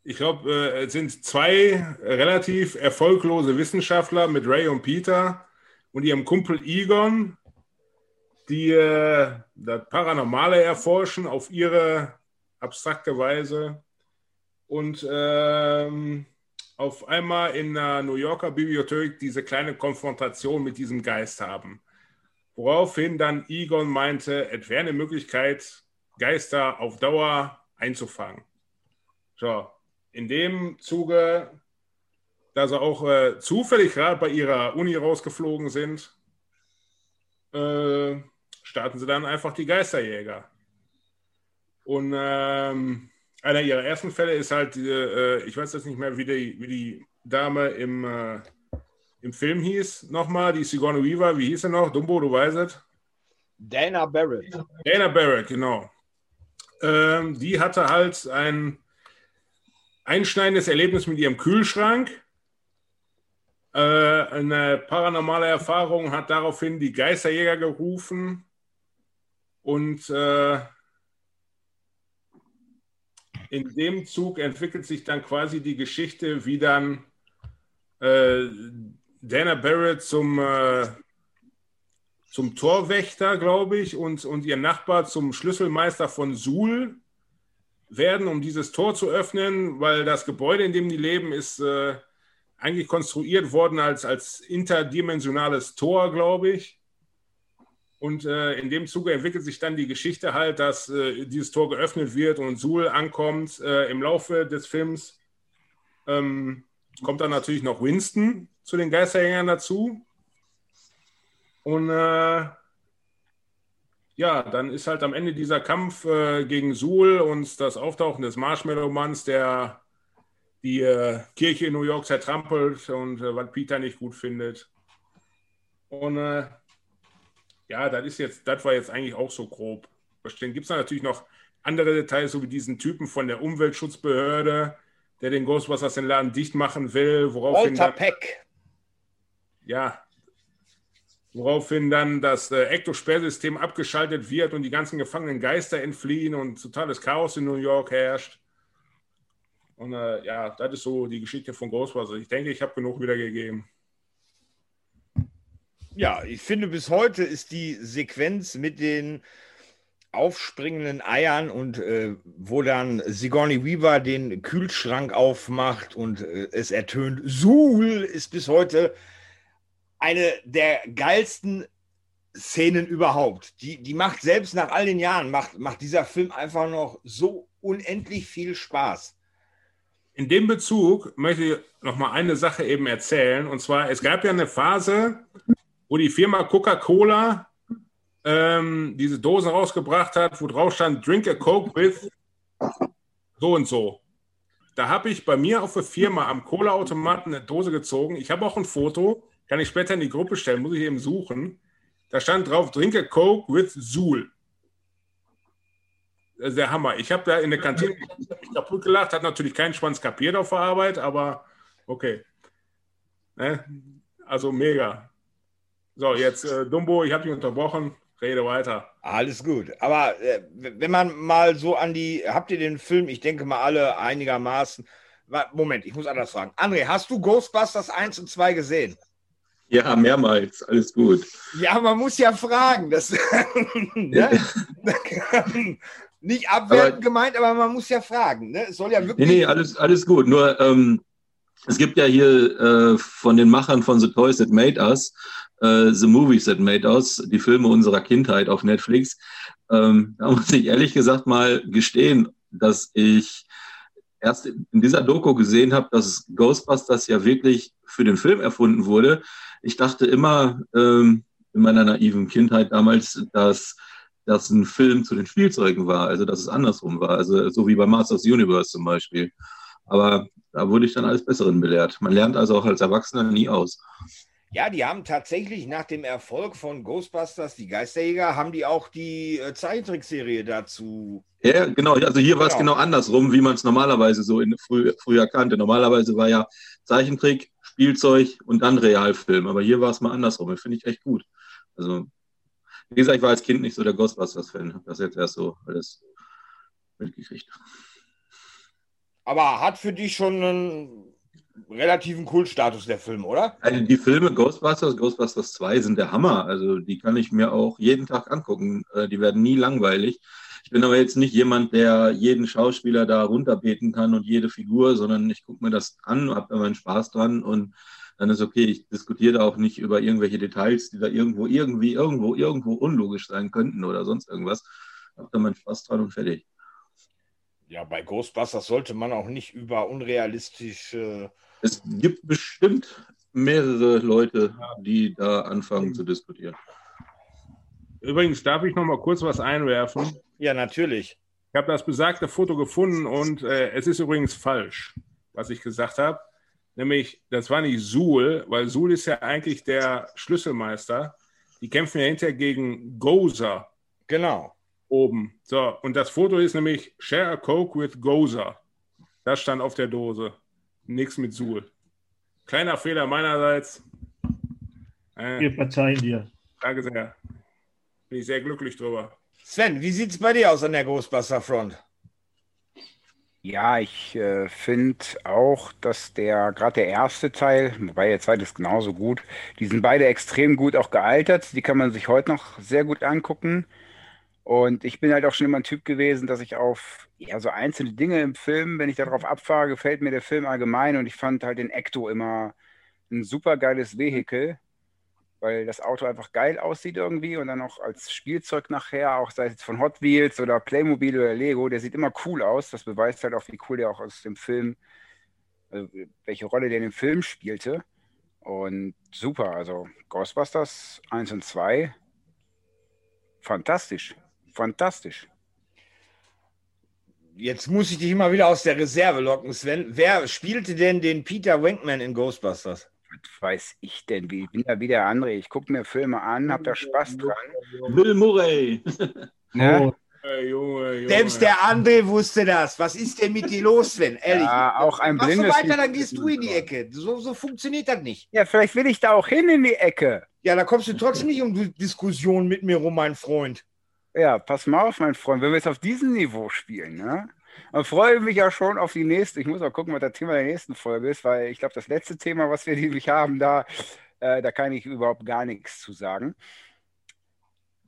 ich glaube, äh, es sind zwei relativ erfolglose Wissenschaftler mit Ray und Peter und ihrem Kumpel Egon, die äh, das Paranormale erforschen auf ihre abstrakte Weise und ähm, auf einmal in der New Yorker Bibliothek diese kleine Konfrontation mit diesem Geist haben. Woraufhin dann Egon meinte, es wäre eine Möglichkeit, Geister auf Dauer einzufangen. So, in dem Zuge, da sie auch äh, zufällig gerade bei ihrer Uni rausgeflogen sind, äh, starten sie dann einfach die Geisterjäger. Und ähm, einer ihrer ersten Fälle ist halt, äh, ich weiß jetzt nicht mehr, wie die, wie die Dame im, äh, im Film hieß, nochmal, die Sigourney Weaver, wie hieß sie noch? Dumbo, du weißt es? Dana Barrett. Dana Barrett, genau. Ähm, die hatte halt ein einschneidendes Erlebnis mit ihrem Kühlschrank. Äh, eine paranormale Erfahrung hat daraufhin die Geisterjäger gerufen und äh, in dem Zug entwickelt sich dann quasi die Geschichte, wie dann äh, Dana Barrett zum äh, zum Torwächter, glaube ich, und, und ihr Nachbar zum Schlüsselmeister von Suhl werden, um dieses Tor zu öffnen, weil das Gebäude, in dem die leben, ist äh, eigentlich konstruiert worden als, als interdimensionales Tor, glaube ich. Und äh, in dem Zuge entwickelt sich dann die Geschichte halt, dass äh, dieses Tor geöffnet wird und Suhl ankommt. Äh, Im Laufe des Films ähm, kommt dann natürlich noch Winston zu den Geisterjägern dazu. Und äh, ja, dann ist halt am Ende dieser Kampf äh, gegen Suhl und das Auftauchen des Marshmallow-Manns, der die äh, Kirche in New York zertrampelt und was Peter nicht gut findet. Und ja, das ist jetzt, das war jetzt eigentlich auch so grob. Verstehen. Gibt es natürlich noch andere Details, so wie diesen Typen von der Umweltschutzbehörde, der den Ghostbusters den Laden dicht machen will, woraufhin Walter dann- Peck. ja, woraufhin dann das äh, Ektosperrsystem abgeschaltet wird und die ganzen gefangenen Geister entfliehen und totales Chaos in New York herrscht. Und äh, ja, das ist so die Geschichte von Ghostbusters. Ich denke, ich habe genug wiedergegeben. Ja, ich finde, bis heute ist die Sequenz mit den aufspringenden Eiern und äh, wo dann Sigourney Weaver den Kühlschrank aufmacht und äh, es ertönt, Suhl ist bis heute eine der geilsten Szenen überhaupt. Die, die macht selbst nach all den Jahren, macht, macht dieser Film einfach noch so unendlich viel Spaß. In dem Bezug möchte ich noch mal eine Sache eben erzählen. Und zwar, es gab ja eine Phase, wo die Firma Coca-Cola ähm, diese Dosen rausgebracht hat, wo drauf stand, drink a Coke with so und so. Da habe ich bei mir auf der Firma am Cola-Automaten eine Dose gezogen. Ich habe auch ein Foto, kann ich später in die Gruppe stellen, muss ich eben suchen. Da stand drauf, drink a Coke with Zool. Das ist der Hammer. Ich habe da in der Kantine mich kaputt gelacht, hat natürlich keinen Schwanz kapiert auf der Arbeit, aber okay. Ne? Also mega. So, jetzt äh, Dumbo, ich habe dich unterbrochen. Rede weiter. Alles gut. Aber äh, wenn man mal so an die, habt ihr den Film, ich denke mal alle einigermaßen. Moment, ich muss anders fragen. André, hast du Ghostbusters 1 und 2 gesehen? Ja, mehrmals. Alles gut. Ja, man muss ja fragen. Das, (laughs) ne? Nicht abwertend aber, gemeint, aber man muss ja fragen. Ne? Es soll ja wirklich. Nee, nee, alles, alles gut. Nur, ähm, es gibt ja hier äh, von den Machern von The Toys That Made Us, äh, The Movies That Made Us, die Filme unserer Kindheit auf Netflix. Ähm, da muss ich ehrlich gesagt mal gestehen, dass ich erst in dieser Doku gesehen habe, dass Ghostbusters ja wirklich für den Film erfunden wurde. Ich dachte immer ähm, in meiner naiven Kindheit damals, dass das ein Film zu den Spielzeugen war, also dass es andersrum war, also so wie bei Masters Universe zum Beispiel. Aber da wurde ich dann alles Besseren belehrt. Man lernt also auch als Erwachsener nie aus. Ja, die haben tatsächlich nach dem Erfolg von Ghostbusters, die Geisterjäger, haben die auch die äh, Zeichentrickserie dazu. Ja, genau. Also hier war es genau. genau andersrum, wie man es normalerweise so in früh, früher kannte. Normalerweise war ja Zeichentrick, Spielzeug und dann Realfilm. Aber hier war es mal andersrum. Das finde ich echt gut. Also, wie gesagt, ich war als Kind nicht so der Ghostbusters-Fan. Habe das jetzt erst so alles mitgekriegt. Aber hat für dich schon einen relativen Kultstatus der Film, oder? Also die Filme Ghostbusters, Ghostbusters 2 sind der Hammer. Also die kann ich mir auch jeden Tag angucken. Äh, die werden nie langweilig. Ich bin aber jetzt nicht jemand, der jeden Schauspieler da runterbeten kann und jede Figur, sondern ich gucke mir das an, habe da meinen Spaß dran und dann ist okay. Ich diskutiere da auch nicht über irgendwelche Details, die da irgendwo, irgendwie, irgendwo, irgendwo unlogisch sein könnten oder sonst irgendwas. Habe da meinen Spaß dran und fertig. Ja, bei Ghostbusters sollte man auch nicht über unrealistische. Es gibt bestimmt mehrere Leute, die da anfangen zu diskutieren. Übrigens, darf ich noch mal kurz was einwerfen? Ja, natürlich. Ich habe das besagte Foto gefunden und äh, es ist übrigens falsch, was ich gesagt habe. Nämlich, das war nicht Suhl, weil Suhl ist ja eigentlich der Schlüsselmeister. Die kämpfen ja hinterher gegen Gozer. Genau oben. So, und das Foto ist nämlich Share a Coke with Goza. Das stand auf der Dose. Nichts mit Suhl. Kleiner Fehler meinerseits. Äh, Wir verzeihen dir. Danke sehr. Bin ich sehr glücklich drüber. Sven, wie sieht es bei dir aus an der Ghostbuster Front? Ja, ich äh, finde auch, dass der, gerade der erste Teil, wobei der zweite ist genauso gut, die sind beide extrem gut auch gealtert. Die kann man sich heute noch sehr gut angucken. Und ich bin halt auch schon immer ein Typ gewesen, dass ich auf ja, so einzelne Dinge im Film, wenn ich darauf abfahre, gefällt mir der Film allgemein. Und ich fand halt den Ecto immer ein super geiles Vehikel, weil das Auto einfach geil aussieht irgendwie und dann auch als Spielzeug nachher, auch sei es jetzt von Hot Wheels oder Playmobil oder Lego, der sieht immer cool aus. Das beweist halt auch, wie cool der auch aus dem Film, also welche Rolle der in dem Film spielte. Und super, also Ghostbusters 1 und 2, fantastisch. Fantastisch. Jetzt muss ich dich immer wieder aus der Reserve locken, Sven. Wer spielte denn den Peter Wankman in Ghostbusters? Was weiß ich denn? Ich bin da wieder André. Ich gucke mir Filme an, habe da Spaß dran. Bill Murray. (laughs) Ne? Hey, Junge, Junge. Selbst der André wusste das. Was ist denn mit dir los, Sven? Ehrlich. Ja, auch ein Machst blindes. du weiter, dann gehst du in die Ecke. So, so funktioniert das nicht. Ja, vielleicht will ich da auch hin in die Ecke. Ja, da kommst du trotzdem nicht um die Diskussion mit mir rum, mein Freund. Ja, pass mal auf, mein Freund, wenn wir jetzt auf diesem Niveau spielen, ne? Dann freue ich mich ja schon auf die nächste. Ich muss mal gucken, was das Thema der nächsten Folge ist, weil ich glaube, das letzte Thema, was wir (laughs) nämlich haben, da, äh, da kann ich überhaupt gar nichts zu sagen.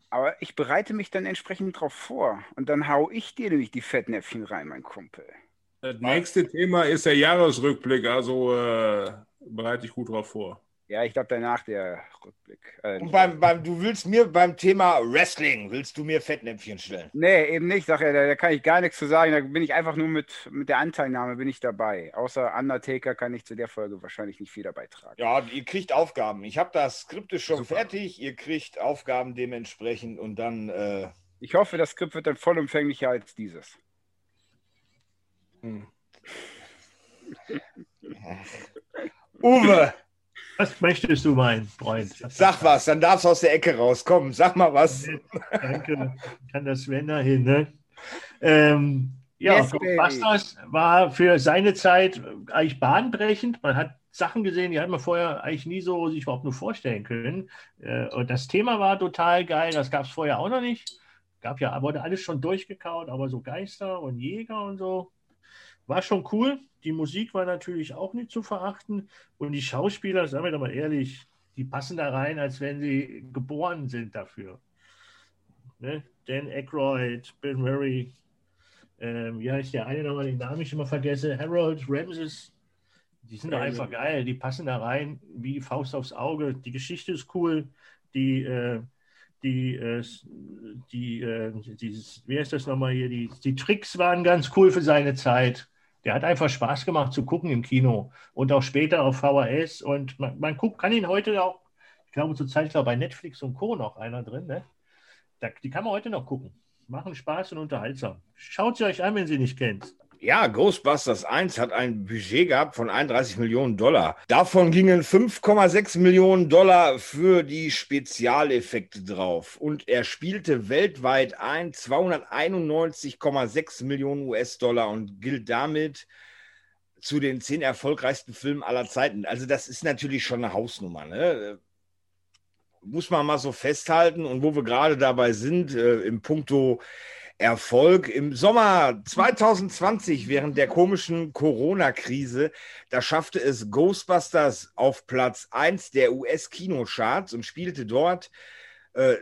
Aber ich bereite mich dann entsprechend drauf vor. Und dann hau ich dir nämlich die Fettnäpfchen rein, mein Kumpel. Das nächste Thema ist der Jahresrückblick, also äh, bereite ich gut drauf vor. Ja, ich glaube danach der Rückblick. Äh, Und beim, beim, du willst mir beim Thema Wrestling, willst du mir Fettnäpfchen stellen? Nee, eben nicht. Sag da, da, kann ich gar nichts zu sagen. Da bin ich einfach nur mit, mit der Anteilnahme bin ich dabei. Außer Undertaker kann ich zu der Folge wahrscheinlich nicht viel dabei tragen. Ja, ihr kriegt Aufgaben. Ich habe das Skript schon Super. fertig. Ihr kriegt Aufgaben dementsprechend und dann. Äh... Ich hoffe, das Skript wird dann vollumfänglicher als dieses. Hm. (laughs) Uwe! Was möchtest du, mein Freund? Sag was, dann darfst du aus der Ecke rauskommen. Sag mal was. Danke. Kann das Sven dahin, ne? Ähm, ja, yes, Ghostbusters war für seine Zeit eigentlich bahnbrechend. Man hat Sachen gesehen, die hat man vorher eigentlich nie so sich überhaupt nur vorstellen können. Äh, und das Thema war total geil, das gab es vorher auch noch nicht. Gab ja, wurde alles schon durchgekaut, aber so Geister und Jäger und so. War schon cool. Die Musik war natürlich auch nicht zu verachten. Und die Schauspieler, sagen wir doch mal ehrlich, die passen da rein, als wenn sie geboren sind dafür. Ne? Dan Aykroyd, Bill Murray, ähm, wie heißt der eine nochmal, den Namen ich immer vergesse, Harold Ramses. Die sind doch einfach geil, die passen da rein wie Faust aufs Auge. Die Geschichte ist cool, die, äh, die, äh, die, äh, dieses, wie heißt das nochmal hier, die, die Tricks waren ganz cool für seine Zeit. Der hat einfach Spaß gemacht zu gucken im Kino und auch später auf VHS. Und man, man guckt, kann ihn heute auch, ich glaube zurzeit ist bei Netflix und Co. noch einer drin, ne? Da, die kann man heute noch gucken. Machen Spaß und unterhaltsam. Schaut sie euch an, wenn sie nicht kennt. Ja, Ghostbusters 1 hat ein Budget gehabt von 31 Millionen Dollar. Davon gingen 5,6 Millionen Dollar für die Spezialeffekte drauf. Und er spielte weltweit ein 291,6 Millionen US-Dollar und gilt damit zu den zehn erfolgreichsten Filmen aller Zeiten. Also das ist natürlich schon eine Hausnummer. Ne? Muss man mal so festhalten. Und wo wir gerade dabei sind, äh, im Punkto Erfolg. Im Sommer 2020, während der komischen Corona-Krise, da schaffte es Ghostbusters auf Platz 1 der US-Kinocharts und spielte dort äh,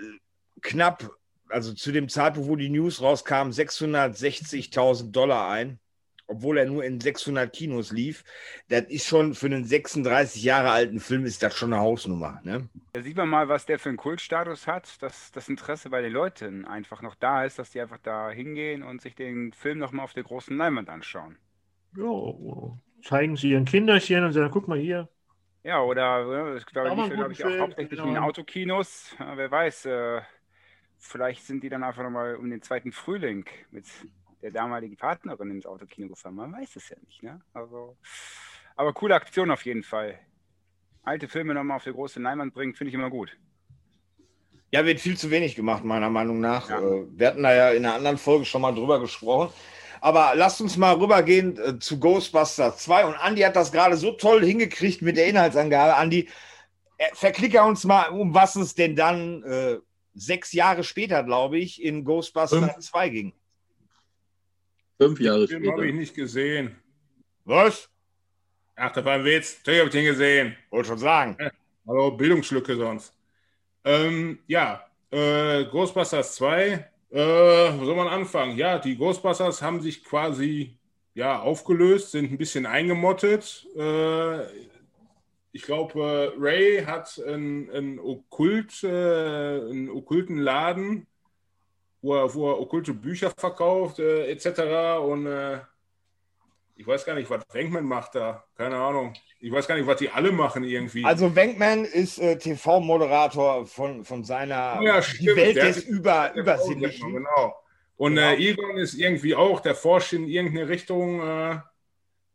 knapp, also zu dem Zeitpunkt, wo die News rauskam, 660.000 Dollar ein obwohl er nur in 600 Kinos lief. Das ist schon für einen 36 Jahre alten Film ist das schon eine Hausnummer. Ne? Da sieht man mal, was der für einen Kultstatus hat, dass das Interesse bei den Leuten einfach noch da ist, dass die einfach da hingehen und sich den Film nochmal auf der großen Leinwand anschauen. Ja, zeigen sie ihren Kinderchen und sagen, guck mal hier. Ja, oder ich glaube, ich, glaub ich auch hauptsächlich genau. in Autokinos. Ja, wer weiß, äh, vielleicht sind die dann einfach nochmal um den zweiten Frühling mit der damaligen Partnerin ins Autokino gefahren. Man weiß es ja nicht. Ne? Also, aber coole Aktion auf jeden Fall. Alte Filme nochmal auf die große Leinwand bringen, finde ich immer gut. Ja, wird viel zu wenig gemacht, meiner Meinung nach. Ja. Äh, wir hatten da ja in einer anderen Folge schon mal drüber gesprochen. Aber lasst uns mal rübergehen äh, zu Ghostbusters 2. Und Andi hat das gerade so toll hingekriegt mit der Inhaltsangabe. Andi, äh, verklicker uns mal, um was es denn dann äh, sechs Jahre später, glaube ich, in Ghostbusters 2 ging. Fünf Jahre den später. habe ich nicht gesehen. Was? Ach, das war ein Witz. Natürlich habe ich den gesehen. Wollte schon sagen. (laughs) Hallo, Bildungslücke sonst. Ähm, ja, äh, Ghostbusters 2. Äh, wo soll man anfangen? Ja, die Ghostbusters haben sich quasi ja, aufgelöst, sind ein bisschen eingemottet. Äh, ich glaube, Ray hat einen, einen, Okkult, äh, einen okkulten Laden wo er, wo er okkulte Bücher verkauft, äh, etc. Und äh, ich weiß gar nicht, was Wenkman macht da. Keine Ahnung. Ich weiß gar nicht, was die alle machen irgendwie. Also Wenkman ist äh, TV-Moderator von, von seiner ja, die Welt des Über, Übersinnlichen. Genau. Und genau. Äh, Egon ist irgendwie auch, der forscht in irgendeine Richtung äh,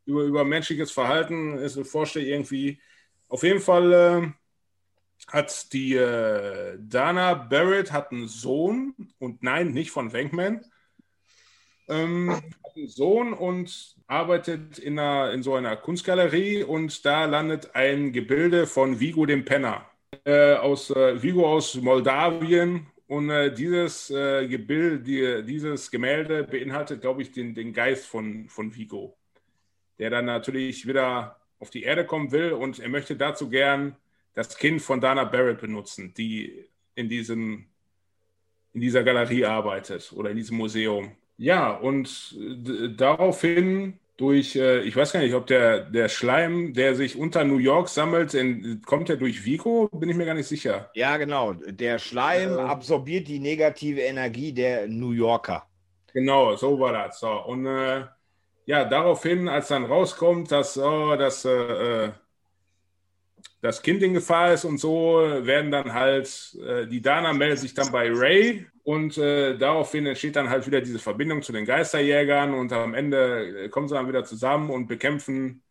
über, über menschliches Verhalten, ist forscht irgendwie. Auf jeden Fall äh, hat die äh, Dana Barrett hat einen Sohn und nein, nicht von Wankman. Ähm, hat einen Sohn und arbeitet in, einer, in so einer Kunstgalerie und da landet ein Gebilde von Vigo dem Penner äh, aus äh, Vigo aus Moldawien und äh, dieses äh, Gebilde, die, dieses Gemälde beinhaltet, glaube ich, den, den Geist von, von Vigo, der dann natürlich wieder auf die Erde kommen will und er möchte dazu gern das Kind von Dana Barrett benutzen, die in, diesem, in dieser Galerie arbeitet oder in diesem Museum. Ja, und daraufhin durch, äh, ich weiß gar nicht, ob der, der Schleim, der sich unter New York sammelt, in, kommt der durch Vigo? Bin ich mir gar nicht sicher. Ja, genau. Der Schleim äh, absorbiert die negative Energie der New Yorker. Genau, so war das. So. Und äh, ja, daraufhin, als dann rauskommt, dass, oh, dass äh, äh das Kind in Gefahr ist und so, werden dann halt, äh, die Dana meldet sich dann bei Ray und äh, daraufhin entsteht dann halt wieder diese Verbindung zu den Geisterjägern und am Ende äh, kommen sie dann wieder zusammen und bekämpfen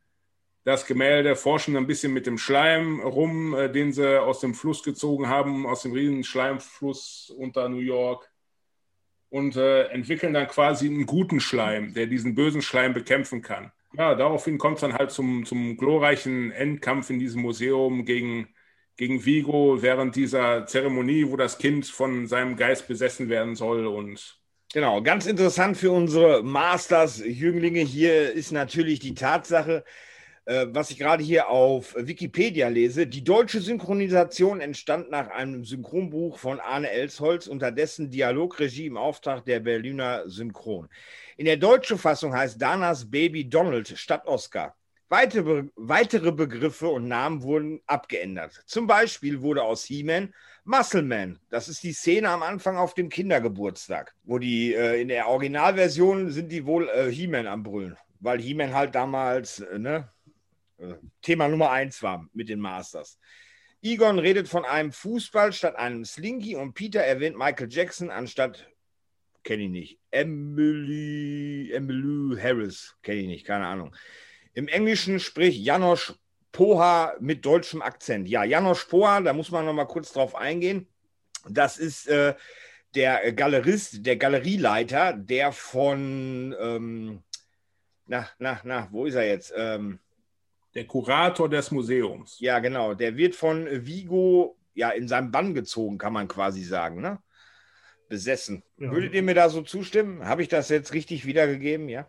das Gemälde, forschen ein bisschen mit dem Schleim rum, äh, den sie aus dem Fluss gezogen haben, aus dem riesen Schleimfluss unter New York und äh, entwickeln dann quasi einen guten Schleim, der diesen bösen Schleim bekämpfen kann. Ja, daraufhin kommt es dann halt zum, zum glorreichen Endkampf in diesem Museum gegen, gegen Vigo während dieser Zeremonie, wo das Kind von seinem Geist besessen werden soll und Genau, ganz interessant für unsere Masters-Jünglinge hier ist natürlich die Tatsache, äh, was ich gerade hier auf Wikipedia lese. Die deutsche Synchronisation entstand nach einem Synchronbuch von Arne Elsholz unter dessen Dialogregie im Auftrag der Berliner Synchron. In der deutschen Fassung heißt Danas Baby Donald statt Oscar. Weitere, weitere Begriffe und Namen wurden abgeändert. Zum Beispiel wurde aus He-Man Muscleman. Das ist die Szene am Anfang auf dem Kindergeburtstag, wo die äh, in der Originalversion sind die wohl äh, He-Man am Brüllen, weil He-Man halt damals äh, ne, äh, Thema Nummer eins war mit den Masters. Egon redet von einem Fußball statt einem Slinky und Peter erwähnt Michael Jackson anstatt kenne ich nicht. Emily, Emily Harris, kenne ich nicht, keine Ahnung. Im Englischen spricht Janosch Poha mit deutschem Akzent. Ja, Janosch Poha, da muss man noch mal kurz drauf eingehen. Das ist äh, der Galerist, der Galerieleiter, der von, ähm, na, na, na, wo ist er jetzt? Ähm, der Kurator des Museums. Ja, genau. Der wird von Vigo ja in seinem Bann gezogen, kann man quasi sagen, ne? Besessen. Ja. Würdet ihr mir da so zustimmen? Habe ich das jetzt richtig wiedergegeben? Ja.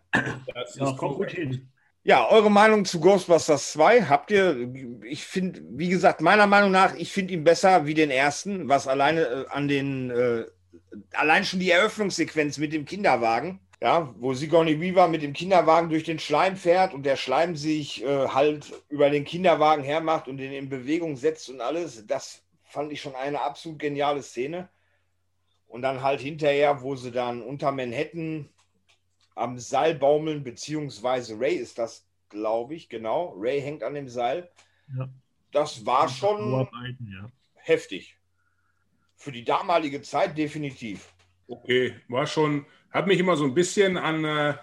Das ja, kommt gut hin. Ja, eure Meinung zu Ghostbusters 2 habt ihr, ich finde, wie gesagt, meiner Meinung nach, ich finde ihn besser wie den ersten, was alleine äh, an den, äh, allein schon die Eröffnungssequenz mit dem Kinderwagen, ja, wo Sigourney Weaver mit dem Kinderwagen durch den Schleim fährt und der Schleim sich äh, halt über den Kinderwagen hermacht und den in Bewegung setzt und alles, das fand ich schon eine absolut geniale Szene. Und dann halt hinterher, wo sie dann unter Manhattan am Seil baumeln, beziehungsweise Ray ist das, glaube ich, genau. Ray hängt an dem Seil. Ja. Das war schon ja. heftig. Für die damalige Zeit definitiv. Okay, war schon, hat mich immer so ein bisschen an äh,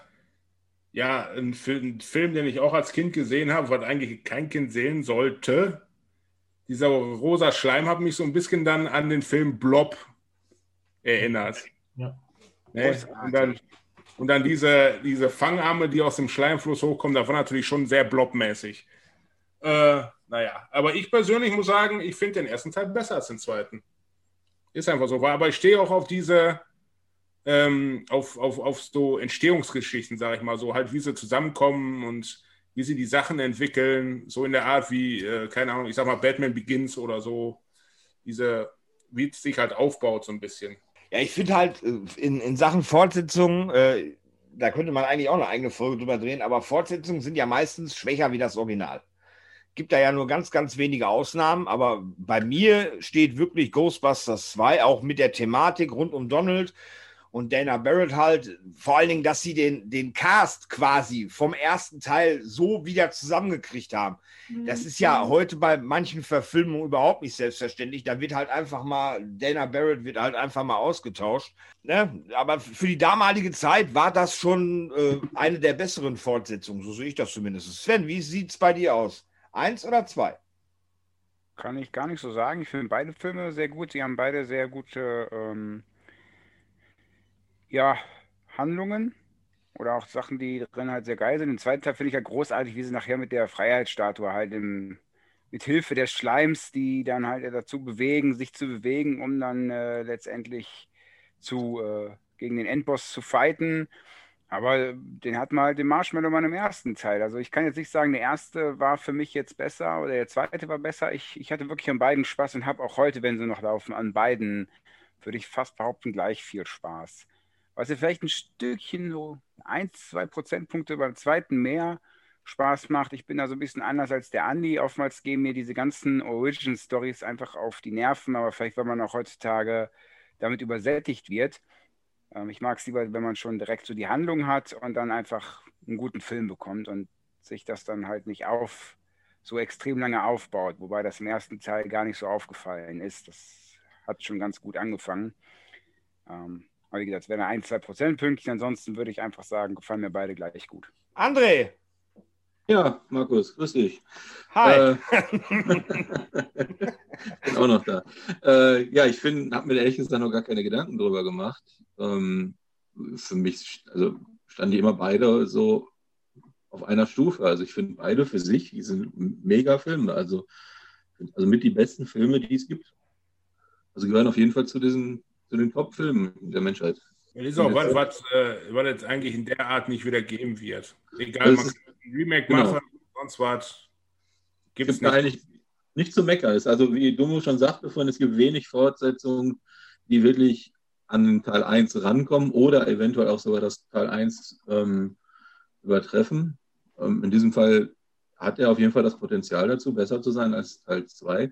ja, einen Film, Film, den ich auch als Kind gesehen habe, was eigentlich kein Kind sehen sollte. Dieser rosa Schleim hat mich so ein bisschen dann an den Film Blob erinnert. Ja. Ne? Und, dann, und dann diese, diese Fangarme, die aus dem Schleimfluss hochkommen, war natürlich schon sehr blobmäßig. Äh, naja, aber ich persönlich muss sagen, ich finde den ersten Teil besser als den zweiten. Ist einfach so. Aber ich stehe auch auf diese, ähm, auf, auf, auf so Entstehungsgeschichten, sage ich mal so, halt wie sie zusammenkommen und wie sie die Sachen entwickeln, so in der Art wie, äh, keine Ahnung, ich sag mal Batman Begins oder so, diese, wie es sich halt aufbaut so ein bisschen. Ja, ich finde halt äh, in, in Sachen Fortsetzung, äh, da könnte man eigentlich auch eine eigene Folge drüber drehen, aber Fortsetzungen sind ja meistens schwächer wie das Original. Gibt da ja nur ganz, ganz wenige Ausnahmen, aber bei mir steht wirklich Ghostbusters 2 auch mit der Thematik rund um Donald und Dana Barrett halt, vor allen Dingen, dass sie den, den Cast quasi vom ersten Teil so wieder zusammengekriegt haben. Mhm. Das ist ja heute bei manchen Verfilmungen überhaupt nicht selbstverständlich. Da wird halt einfach mal, Dana Barrett wird halt einfach mal ausgetauscht. Ne? Aber für die damalige Zeit war das schon äh, eine der besseren Fortsetzungen, so sehe ich das zumindest. Sven, wie sieht es bei dir aus? Eins oder zwei? Kann ich gar nicht so sagen. Ich finde beide Filme sehr gut. Sie haben beide sehr gute. Ähm ja, Handlungen oder auch Sachen, die drin halt sehr geil sind. Den zweiten Teil finde ich halt großartig, wie sie nachher mit der Freiheitsstatue halt im, mit Hilfe des Schleims, die dann halt dazu bewegen, sich zu bewegen, um dann äh, letztendlich zu, äh, gegen den Endboss zu fighten. Aber den hat mal halt den Marshmallow Mann im ersten Teil. Also ich kann jetzt nicht sagen, der erste war für mich jetzt besser oder der zweite war besser. Ich, ich hatte wirklich an beiden Spaß und habe auch heute, wenn sie noch laufen, an beiden, würde ich fast behaupten, gleich viel Spaß was dir vielleicht ein Stückchen so ein, zwei Prozentpunkte beim zweiten mehr Spaß macht. Ich bin da so ein bisschen anders als der Andi. Oftmals gehen mir diese ganzen Origin-Stories einfach auf die Nerven, aber vielleicht, weil man auch heutzutage damit übersättigt wird. Ähm, ich mag es lieber, wenn man schon direkt so die Handlung hat und dann einfach einen guten Film bekommt und sich das dann halt nicht auf so extrem lange aufbaut, wobei das im ersten Teil gar nicht so aufgefallen ist. Das hat schon ganz gut angefangen. Ähm, aber wie gesagt, es wären ein, zwei Prozentpünktchen. Ansonsten würde ich einfach sagen, gefallen mir beide gleich gut. André! Ja, Markus, grüß dich. Hi. Äh, (laughs) bin auch noch da. Äh, ja, ich finde, habe mir ehrlich gesagt noch gar keine Gedanken drüber gemacht. Ähm, für mich, also standen die immer beide so auf einer Stufe. Also ich finde beide für sich, die sind mega Filme. Also, also mit die besten Filme, die es gibt. Also gehören auf jeden Fall zu diesen, zu den Top-Filmen der Menschheit. Das ist auch was, was, äh, was jetzt eigentlich in der Art nicht wieder geben wird. Egal, man kann ein Remake genau. machen, sonst was. Gibt es nicht. eigentlich nicht zu meckern. Ist also, wie Dummo schon sagte vorhin, es gibt wenig Fortsetzungen, die wirklich an den Teil 1 rankommen oder eventuell auch sogar das Teil 1 ähm, übertreffen. Ähm, in diesem Fall hat er auf jeden Fall das Potenzial dazu, besser zu sein als Teil 2,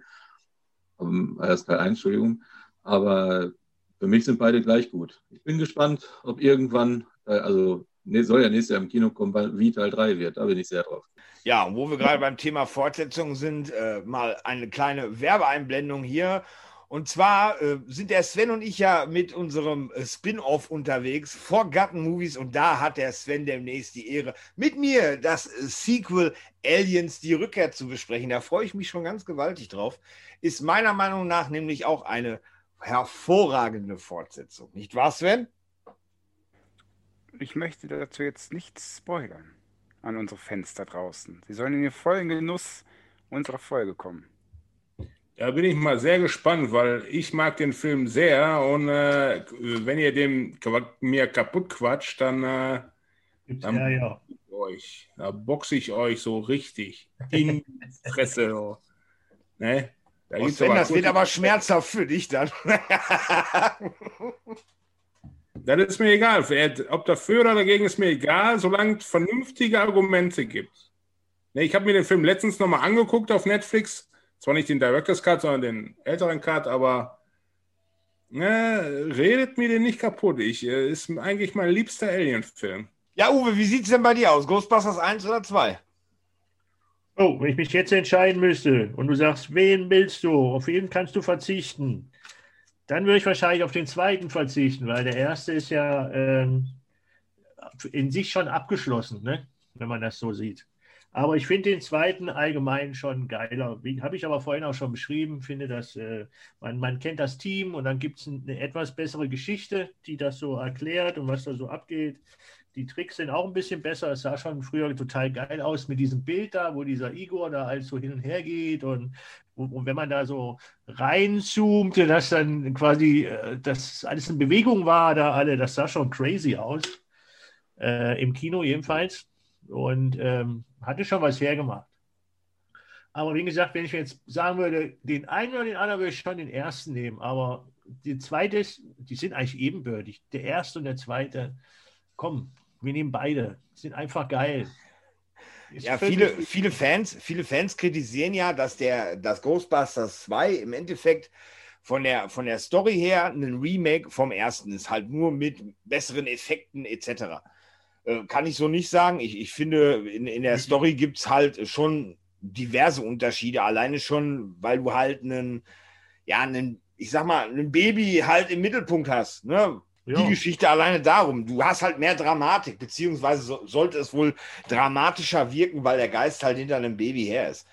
ähm, als Teil 1, Entschuldigung. Aber für mich sind beide gleich gut. Ich bin gespannt, ob irgendwann, äh, also soll ja nächstes Jahr im Kino kommen, wie Teil 3 wird. Da bin ich sehr drauf. Ja, und wo wir gerade beim Thema Fortsetzung sind, äh, mal eine kleine Werbeeinblendung hier. Und zwar äh, sind der Sven und ich ja mit unserem äh, Spin-off unterwegs, Forgotten Movies, und da hat der Sven demnächst die Ehre, mit mir das äh, Sequel Aliens, die Rückkehr zu besprechen. Da freue ich mich schon ganz gewaltig drauf. Ist meiner Meinung nach nämlich auch eine hervorragende Fortsetzung. Nicht wahr, Sven? Ich möchte dazu jetzt nichts spoilern an unsere Fans da draußen. Sie sollen in den vollen Genuss unserer Folge kommen. Da bin ich mal sehr gespannt, weil ich mag den Film sehr und äh, wenn ihr den mir kaputt quatscht, dann, äh, dann ja, ja. euch, da boxe ich euch so richtig in die (laughs) Fresse. So. Ne? Da und Sven, das wird aber schmerzhaft für dich dann. (laughs) das ist mir egal. Ob dafür oder dagegen ist mir egal, solange es vernünftige Argumente gibt. Ne, ich habe mir den Film letztens nochmal angeguckt auf Netflix zwar nicht den Director's Cut, sondern den älteren Cut, aber ne, redet mir den nicht kaputt. Ich, äh, ist eigentlich mein liebster Alien-Film. Ja, Uwe, wie sieht es denn bei dir aus? Ghostbusters 1 oder 2? Oh, wenn ich mich jetzt entscheiden müsste und du sagst, wen willst du? Auf wen kannst du verzichten? Dann würde ich wahrscheinlich auf den zweiten verzichten, weil der erste ist ja ähm, in sich schon abgeschlossen, ne? wenn man das so sieht. Aber ich finde den zweiten allgemein schon geiler. Habe ich aber vorhin auch schon beschrieben. Finde, dass äh, man, man kennt das Team und dann gibt es eine etwas bessere Geschichte, die das so erklärt und was da so abgeht. Die Tricks sind auch ein bisschen besser. Es sah schon früher total geil aus mit diesem Bild da, wo dieser Igor da halt so hin und her geht. Und, und wenn man da so reinzoomte, dass dann quasi äh, das alles in Bewegung war, da alle, das sah schon crazy aus. Äh, Im Kino jedenfalls. Und ähm, hatte schon was hergemacht. Aber wie gesagt, wenn ich jetzt sagen würde, den einen oder den anderen würde ich schon den ersten nehmen. Aber die zweite die sind eigentlich ebenbürtig. Der erste und der zweite, komm, wir nehmen beide. Sind einfach geil. Ist ja, viele, viele, Fans, viele Fans kritisieren ja, dass der dass Ghostbusters 2 im Endeffekt von der, von der Story her ein Remake vom ersten ist, halt nur mit besseren Effekten etc. Äh, kann ich so nicht sagen. Ich, ich finde, in, in der mhm. Story gibt es halt schon diverse Unterschiede. Alleine schon, weil du halt einen, ja, einen, ich sag mal, ein Baby halt im Mittelpunkt hast. Ne? Ja. Die Geschichte alleine darum. Du hast halt mehr Dramatik, beziehungsweise so, sollte es wohl dramatischer wirken, weil der Geist halt hinter einem Baby her ist.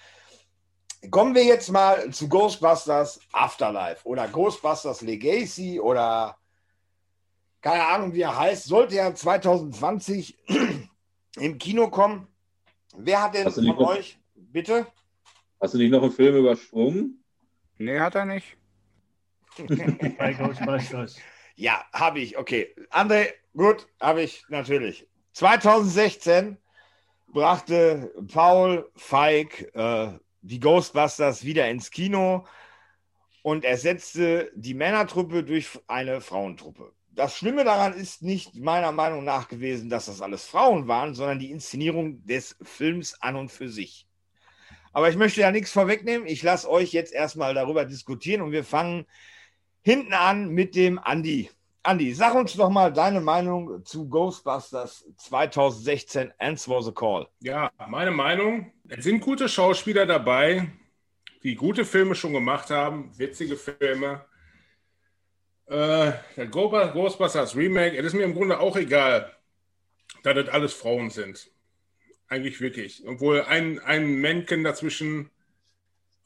Kommen wir jetzt mal zu Ghostbusters Afterlife oder Ghostbusters Legacy oder keine Ahnung, wie er heißt, sollte ja 2020 (clears throat) im Kino kommen. Wer hat denn von noch, euch, bitte? Hast du nicht noch einen Film übersprungen? Nee, hat er nicht. (laughs) Bei Ghostbusters. Ja, habe ich, okay. André, gut, habe ich natürlich. 2016 brachte Paul Feig äh, die Ghostbusters wieder ins Kino und ersetzte die Männertruppe durch eine Frauentruppe das Schlimme daran ist nicht meiner Meinung nach gewesen, dass das alles Frauen waren, sondern die Inszenierung des Films an und für sich. Aber ich möchte ja nichts vorwegnehmen. Ich lasse euch jetzt erstmal darüber diskutieren und wir fangen hinten an mit dem Andi. Andi, sag uns doch mal deine Meinung zu Ghostbusters 2016 Answer the Call. Ja, meine Meinung. Es sind gute Schauspieler dabei, die gute Filme schon gemacht haben, witzige Filme. Äh, der Ghostbusters Remake, es ist mir im Grunde auch egal, da das alles Frauen sind. Eigentlich wirklich. Obwohl ein, ein Männchen dazwischen,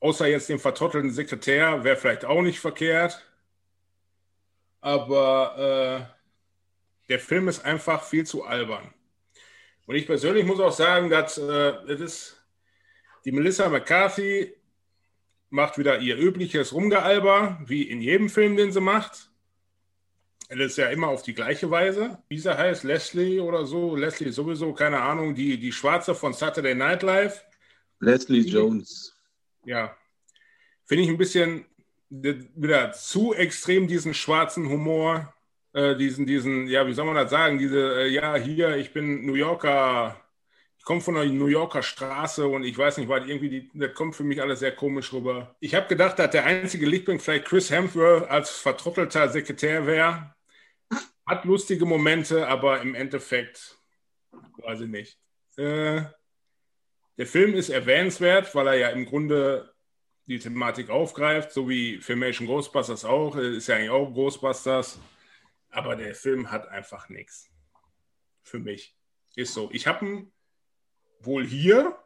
außer jetzt dem vertottelten Sekretär, wäre vielleicht auch nicht verkehrt. Aber äh, der Film ist einfach viel zu albern. Und ich persönlich muss auch sagen, dass äh, das die Melissa McCarthy macht wieder ihr übliches Rumgealber, wie in jedem Film, den sie macht. Das ist ja immer auf die gleiche Weise. Wie sie heißt, Leslie oder so. Leslie sowieso, keine Ahnung, die, die Schwarze von Saturday Night Live. Leslie Jones. Ja. Finde ich ein bisschen wieder zu extrem diesen schwarzen Humor, äh, diesen, diesen, ja, wie soll man das sagen, diese, äh, ja, hier, ich bin New Yorker, ich komme von einer New Yorker Straße und ich weiß nicht, weil irgendwie, die, das kommt für mich alles sehr komisch rüber. Ich habe gedacht, dass der einzige Lichtblick vielleicht Chris Hemsworth als vertrottelter Sekretär wäre. Hat lustige Momente, aber im Endeffekt ich nicht. Äh, der Film ist erwähnenswert, weil er ja im Grunde die Thematik aufgreift, so wie Filmation Ghostbusters auch. Ist ja eigentlich auch Ghostbusters. Aber der Film hat einfach nichts. Für mich. Ist so. Ich habe ihn wohl hier,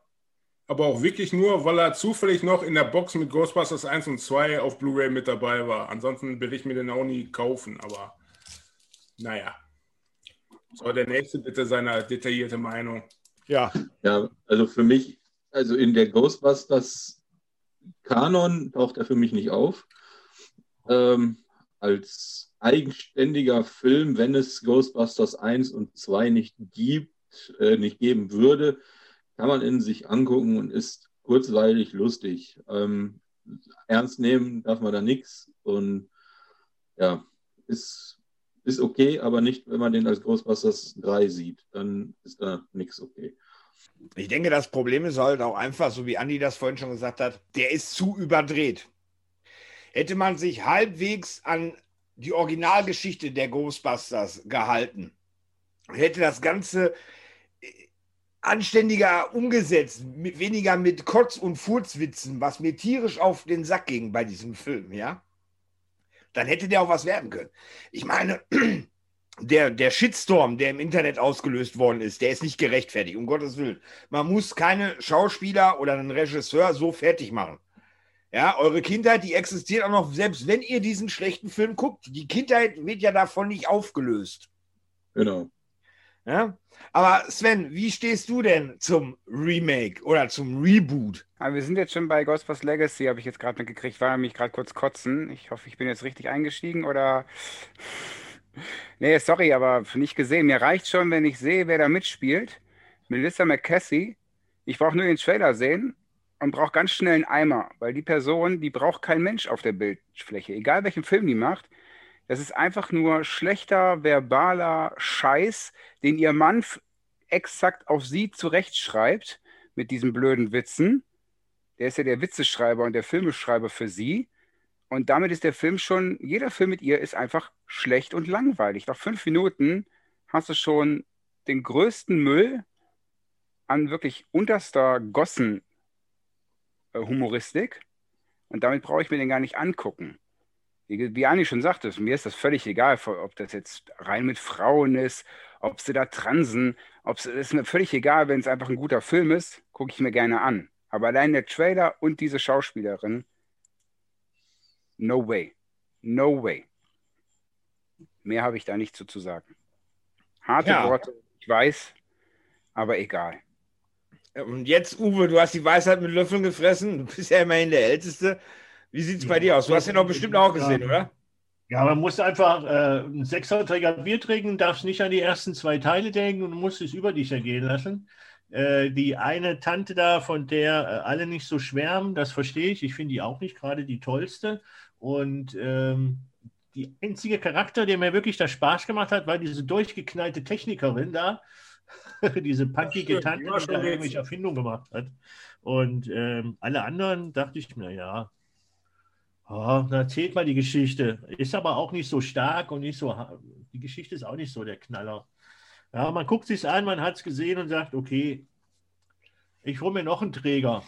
aber auch wirklich nur, weil er zufällig noch in der Box mit Ghostbusters 1 und 2 auf Blu-ray mit dabei war. Ansonsten will ich mir den auch nie kaufen, aber naja. So, der nächste bitte seine detaillierte Meinung. Ja. Ja, also für mich, also in der Ghostbusters Kanon taucht er für mich nicht auf. Ähm, als eigenständiger Film, wenn es Ghostbusters 1 und 2 nicht gibt, äh, nicht geben würde, kann man in sich angucken und ist kurzweilig lustig. Ähm, ernst nehmen darf man da nichts und ja, ist, ist okay, aber nicht, wenn man den als Ghostbusters 3 sieht, dann ist da nichts okay. Ich denke, das Problem ist halt auch einfach, so wie Andi das vorhin schon gesagt hat, der ist zu überdreht. Hätte man sich halbwegs an die Originalgeschichte der Ghostbusters gehalten, hätte das Ganze äh, anständiger umgesetzt, mit, weniger mit Kotz- und Furzwitzen, was mir tierisch auf den Sack ging bei diesem Film, ja, dann hätte der auch was werden können. Ich meine, (clears throat) der, der Shitstorm, der im Internet ausgelöst worden ist, der ist nicht gerechtfertigt, um Gottes Willen. Man muss keine Schauspieler oder einen Regisseur so fertig machen. Ja, eure Kindheit, die existiert auch noch, selbst wenn ihr diesen schlechten Film guckt. Die Kindheit wird ja davon nicht aufgelöst. Genau. Ja? Aber Sven, wie stehst du denn zum Remake oder zum Reboot? Aber wir sind jetzt schon bei Ghostbusters Legacy, habe ich jetzt gerade mitgekriegt. War nämlich gerade kurz kotzen. Ich hoffe, ich bin jetzt richtig eingestiegen oder. (laughs) Nee, sorry, aber nicht gesehen. Mir reicht schon, wenn ich sehe, wer da mitspielt. Melissa McCassie. Ich brauche nur den Trailer sehen und brauche ganz schnell einen Eimer, weil die Person, die braucht kein Mensch auf der Bildfläche. Egal welchen Film die macht. Das ist einfach nur schlechter, verbaler Scheiß, den ihr Mann exakt auf sie zurechtschreibt mit diesen blöden Witzen. Der ist ja der Witzeschreiber und der Filmeschreiber für sie. Und damit ist der Film schon, jeder Film mit ihr ist einfach schlecht und langweilig. Nach fünf Minuten hast du schon den größten Müll an wirklich unterster Gossen-Humoristik. Und damit brauche ich mir den gar nicht angucken. Wie, wie Anni schon sagte, mir ist das völlig egal, ob das jetzt rein mit Frauen ist, ob sie da transen, ob es ist mir völlig egal, wenn es einfach ein guter Film ist, gucke ich mir gerne an. Aber allein der Trailer und diese Schauspielerin, no way. No way. Mehr habe ich da nicht so zu sagen. Harte ja. Worte, ich weiß, aber egal. Und jetzt, Uwe, du hast die Weisheit mit Löffeln gefressen. Du bist ja immerhin der Älteste. Wie sieht es bei dir aus? Du hast den doch bestimmt auch gesehen, oder? Ja, man muss einfach äh, ein Sechserträger Bier trinken, darfst nicht an die ersten zwei Teile denken und musst es über dich ergehen lassen. Äh, die eine Tante da, von der äh, alle nicht so schwärmen, das verstehe ich. Ich finde die auch nicht gerade die tollste. Und ähm, die einzige Charakter, der mir wirklich da Spaß gemacht hat, war diese durchgeknallte Technikerin da. (laughs) diese punkige Tante, die da irgendwelche Erfindungen gemacht hat. Und ähm, alle anderen dachte ich mir, ja, Oh, erzählt mal die Geschichte. Ist aber auch nicht so stark und nicht so. Die Geschichte ist auch nicht so der Knaller. Ja, man guckt sich an, man hat es gesehen und sagt, okay, ich hole mir noch einen Träger.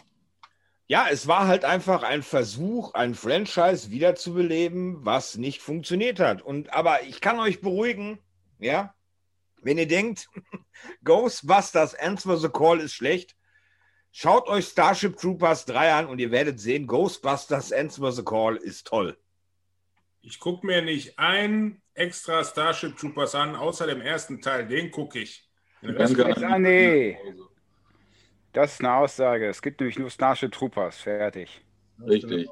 Ja, es war halt einfach ein Versuch, ein Franchise wiederzubeleben, was nicht funktioniert hat. Und aber ich kann euch beruhigen, ja, wenn ihr denkt, (laughs) Ghostbusters Answer the Call ist schlecht, Schaut euch Starship Troopers 3 an und ihr werdet sehen, Ghostbusters Answer the Call ist toll. Ich gucke mir nicht ein extra Starship Troopers an, außer dem ersten Teil. Den gucke ich. Danke Jetzt, ah, nee. Das ist eine Aussage. Es gibt nämlich nur Starship Troopers. Fertig. Richtig.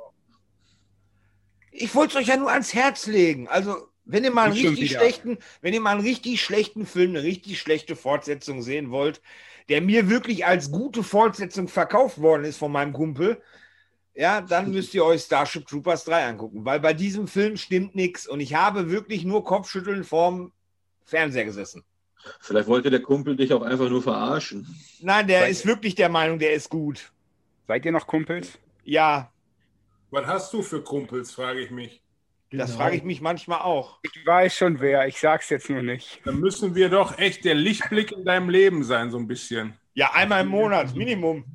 Ich wollte es euch ja nur ans Herz legen. Also, wenn ihr mal einen richtig wieder. schlechten, wenn ihr mal einen richtig schlechten Film, eine richtig schlechte Fortsetzung sehen wollt, der mir wirklich als gute Fortsetzung verkauft worden ist von meinem Kumpel, ja, dann müsst ihr euch Starship Troopers 3 angucken, weil bei diesem Film stimmt nichts und ich habe wirklich nur Kopfschütteln vorm Fernseher gesessen. Vielleicht wollte der Kumpel dich auch einfach nur verarschen. Nein, der Weil- ist wirklich der Meinung, der ist gut. Seid ihr noch Kumpels? Ja, Was hast du für Kumpels, frage ich mich. das Genau. frage ich mich manchmal auch. Ich weiß schon wer. Ich sag's jetzt nur nicht. Dann müssen wir doch echt der Lichtblick in deinem Leben sein, so ein bisschen. Ja, einmal im Monat, Minimum.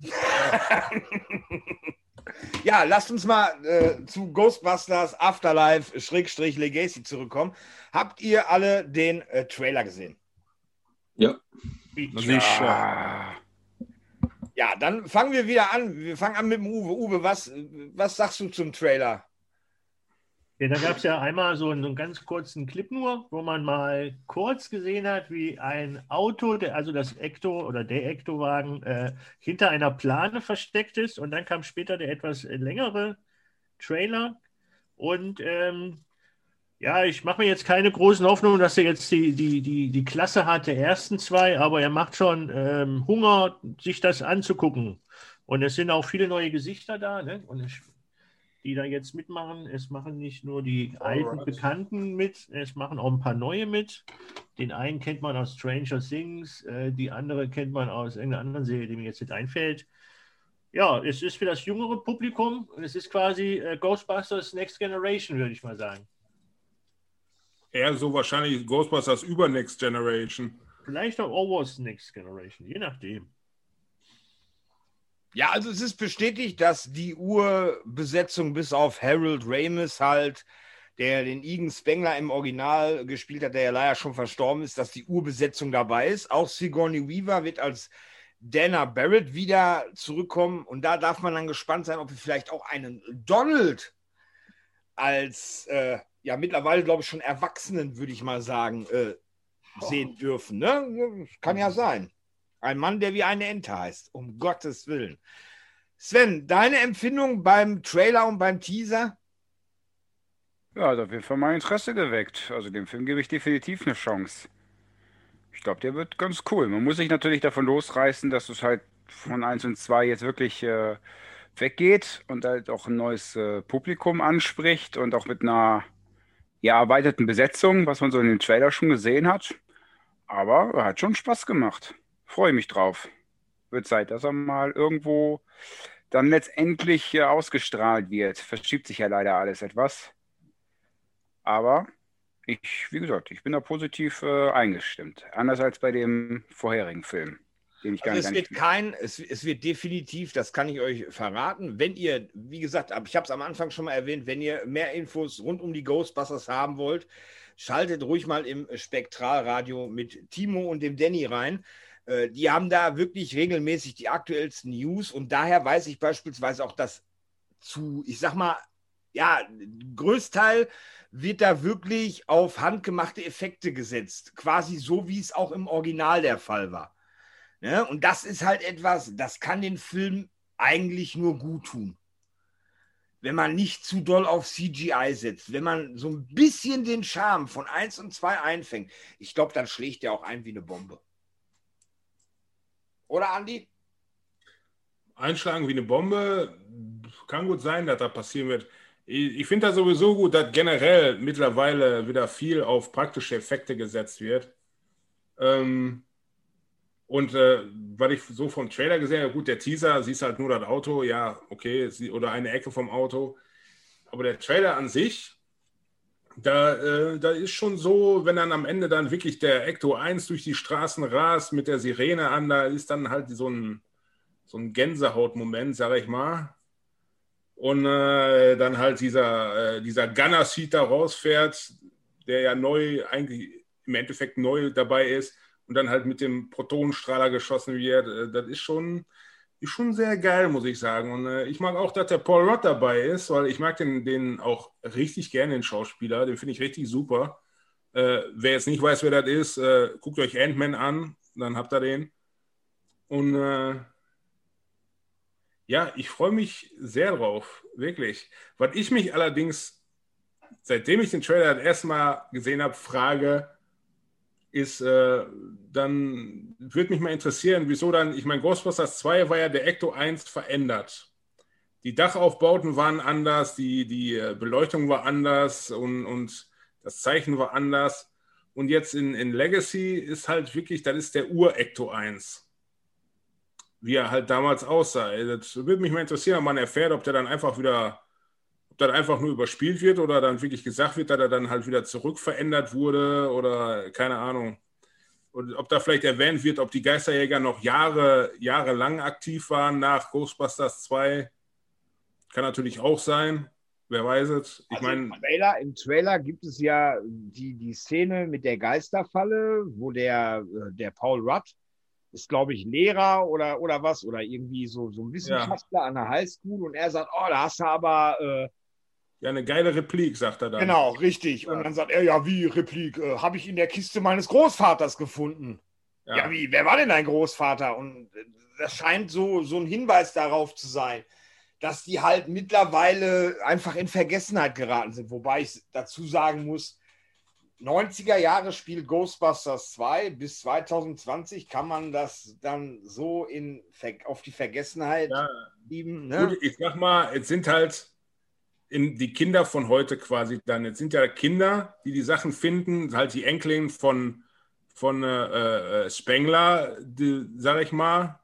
ja, lasst uns mal äh, zu Ghostbusters Afterlife Schrägstrich Legacy zurückkommen. Habt ihr alle den äh, Trailer gesehen? Ja, Sicher. Ja, dann fangen wir wieder an. Wir fangen an mit dem Uwe. Uwe, was, was sagst du zum Trailer? Ja, da gab es ja einmal so einen, so einen ganz kurzen Clip nur, wo man mal kurz gesehen hat, wie ein Auto, der, also das Ecto oder der Ecto-Wagen, äh, hinter einer Plane versteckt ist. Und dann kam später der etwas längere Trailer. Und ähm, ja, ich mache mir jetzt keine großen Hoffnungen, dass er jetzt die, die, die, die Klasse hat der ersten zwei, aber er macht schon ähm, Hunger, sich das anzugucken. Und es sind auch viele neue Gesichter da. Ne? Und ich die da jetzt mitmachen. Es machen nicht nur die alten Alright. Bekannten mit, es machen auch ein paar neue mit. Den einen kennt man aus Stranger Things, äh, die andere kennt man aus irgendeiner anderen Serie, die mir jetzt nicht einfällt. Ja, es ist für das jüngere Publikum es ist quasi äh, Ghostbusters Next Generation, würde ich mal sagen. Eher so wahrscheinlich Ghostbusters über Next Generation. Vielleicht auch Overwatch Next Generation, je nachdem. Ja, also es ist bestätigt, dass die Urbesetzung bis auf Harold Ramis halt, der den Egan Spengler im Original gespielt hat, der ja leider schon verstorben ist, dass die Urbesetzung dabei ist. Auch Sigourney Weaver wird als Dana Barrett wieder zurückkommen. Und da darf man dann gespannt sein, ob wir vielleicht auch einen Donald als, äh, ja, mittlerweile glaube ich schon Erwachsenen, würde ich mal sagen, äh, sehen dürfen. Ne? Kann ja sein. Ein Mann, der wie eine Ente heißt. Um Gottes Willen. Sven, deine Empfindung beim Trailer und beim Teaser? Ja, hat auf jeden Fall mein Interesse geweckt. Also dem Film gebe ich definitiv eine Chance. Ich glaube, der wird ganz cool. Man muss sich natürlich davon losreißen, dass es halt von 1 und 2 jetzt wirklich äh, weggeht und halt auch ein neues äh, Publikum anspricht und auch mit einer erweiterten Besetzung, was man so in den Trailer schon gesehen hat. Aber er hat schon Spaß gemacht. Freue mich drauf. Wird Zeit, dass er mal irgendwo dann letztendlich äh, ausgestrahlt wird. Verschiebt sich ja leider alles etwas. Aber ich, wie gesagt, ich bin da positiv äh, eingestimmt. Anders als bei dem vorherigen Film, den ich gar, Also gar es nicht. wird kein, es, es wird definitiv, das kann ich euch verraten, wenn ihr, wie gesagt, ich habe es am Anfang schon mal erwähnt, wenn ihr mehr Infos rund um die Ghostbusters haben wollt, schaltet ruhig mal im Spektralradio mit Timo und dem Danny rein. Äh, Die haben da wirklich regelmäßig die aktuellsten News und daher weiß ich beispielsweise auch, dass zu, ich sag mal, ja, Größteil wird da wirklich auf handgemachte Effekte gesetzt. Quasi so, wie es auch im Original der Fall war. Ne? Und das ist halt etwas, das kann den Film eigentlich nur gut tun. Wenn man nicht zu doll auf CGI setzt, wenn man so ein bisschen den Charme von 1 und 2 einfängt, ich glaube, dann schlägt der auch ein wie eine Bombe. Oder, Andi? Einschlagen wie eine Bombe, kann gut sein, dass da passieren wird. Ich, finde das sowieso gut, dass generell mittlerweile wieder viel auf praktische Effekte gesetzt wird. Ähm, und äh, was ich so vom Trailer gesehen habe, gut, der Teaser, siehst halt nur das Auto, ja, okay, oder eine Ecke vom Auto. Aber der Trailer an sich, da, äh, da ist schon so, wenn dann am Ende dann wirklich der Ecto 1 durch die Straßen rast mit der Sirene an, da ist dann halt so ein, so ein Gänsehautmoment, sag ich mal. Und äh, dann halt dieser, äh, dieser Gunner-Seat da rausfährt, der ja neu, eigentlich im Endeffekt neu dabei ist und dann halt mit dem Protonenstrahler geschossen wird. Äh, das ist schon, ist schon sehr geil, muss ich sagen. Und äh, ich mag auch, dass der Paul Rudd dabei ist, weil ich mag den, den auch richtig gerne, den Schauspieler. Den finde ich richtig super. Äh, wer jetzt nicht weiß, wer das ist, äh, guckt euch Ant-Man an. dann habt ihr den. Und äh, ja, ich freue mich sehr drauf, wirklich. Was ich mich allerdings, seitdem ich den Trailer das erste Mal gesehen habe, frage, ist, äh, dann würde mich mal interessieren, wieso dann, ich meine, Ghostbusters 2 war ja der Ecto 1 verändert. Die Dachaufbauten waren anders, die, die äh, Beleuchtung war anders und, und das Zeichen war anders. Und jetzt in, in Legacy ist halt wirklich, das ist der Ur-Ecto 1 wie er halt damals aussah. Das würde mich mal interessieren, ob man erfährt, ob der dann einfach wieder, ob dann einfach nur überspielt wird oder dann wirklich gesagt wird, dass er dann halt wieder zurückverändert wurde oder keine Ahnung. Und ob da vielleicht erwähnt wird, ob die Geisterjäger noch Jahre, jahrelang aktiv waren nach Ghostbusters 2. Kann natürlich auch sein. Wer weiß es. Ich also meine. Im Trailer, Im Trailer gibt es ja die, die Szene mit der Geisterfalle, wo der, äh, der Paul Rudd ist, glaube ich, Lehrer oder, oder was, oder irgendwie so, so ein Wissenschaftler ja. an der Highschool und er sagt, oh, da hast du aber. Äh, ja, eine geile Replik, sagt er dann. Genau, richtig. Ja. Und dann sagt er, ja, wie Replik? Äh, Habe ich in der Kiste meines Großvaters gefunden. Ja. ja. wie? Wer war denn dein Großvater? Und äh, das scheint so, so ein Hinweis darauf zu sein, dass die halt mittlerweile einfach in Vergessenheit geraten sind. Wobei ich dazu sagen muss, 90er Jahre Spiel Ghostbusters 2 bis 2020 kann man das dann so in, auf die Vergessenheit ja. lieben. Ne? Gut, ich sag mal, es sind halt in die Kinder von heute quasi dann. Jetzt sind ja Kinder, die die Sachen finden, halt die Enkelin von, von äh, äh, Spengler, die, sag ich mal.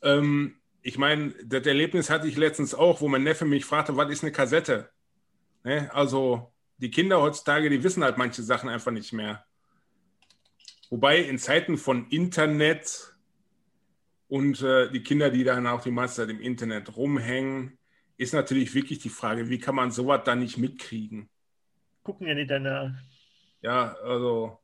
Ähm, ich meine, das Erlebnis hatte ich letztens auch, wo mein Neffe mich fragte, was ist eine Kassette? Ne? Also die Kinder heutzutage, die wissen halt manche Sachen einfach nicht mehr. Wobei in Zeiten von Internet und äh, die Kinder, die dann auch die meiste Zeit im Internet rumhängen, ist natürlich wirklich die Frage, wie kann man sowas dann nicht mitkriegen? Gucken ja nicht danach. Ja, also.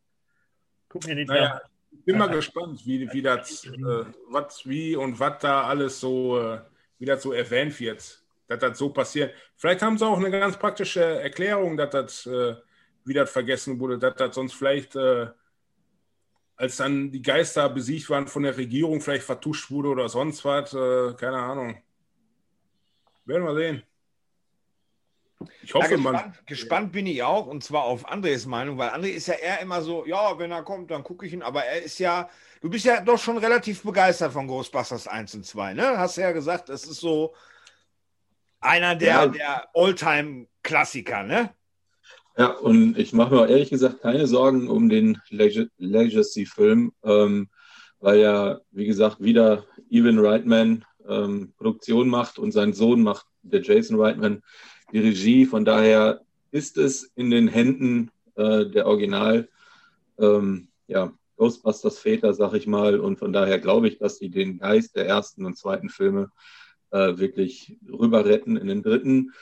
Gucken ja nicht naja, Ich bin mal gespannt, wie, wie das, äh, was, wie und was da alles so, äh, wie das so erwähnt wird dass das so passiert. Vielleicht haben sie auch eine ganz praktische Erklärung, dass das äh, wieder vergessen wurde, dass das sonst vielleicht, äh, als dann die Geister besiegt waren von der Regierung, vielleicht vertuscht wurde oder sonst was. Äh, keine Ahnung. Werden wir sehen. Ich hoffe, ja, gespannt, man. Gespannt bin ich auch, und zwar auf Andres Meinung, weil André ist ja eher immer so, ja, wenn er kommt, dann gucke ich ihn, aber er ist ja, du bist ja doch schon relativ begeistert von Ghostbusters 1 und 2, ne? Hast ja gesagt, es ist so, einer der, ja. der Oldtime-Klassiker, ne? Ja, und ich mache mir ehrlich gesagt keine Sorgen um den Leg Legacy-Film, ähm, weil ja, wie gesagt, wieder Evan Reitman ähm, Produktion macht und sein Sohn macht, der Jason Reitman, die Regie. Von daher ist es in den Händen äh, der Original, ähm, ja, Ghostbusters Väter, sag ich mal. Und von daher glaube ich, dass sie den Geist der ersten und zweiten Filme äh, wirklich rüber retten in den dritten.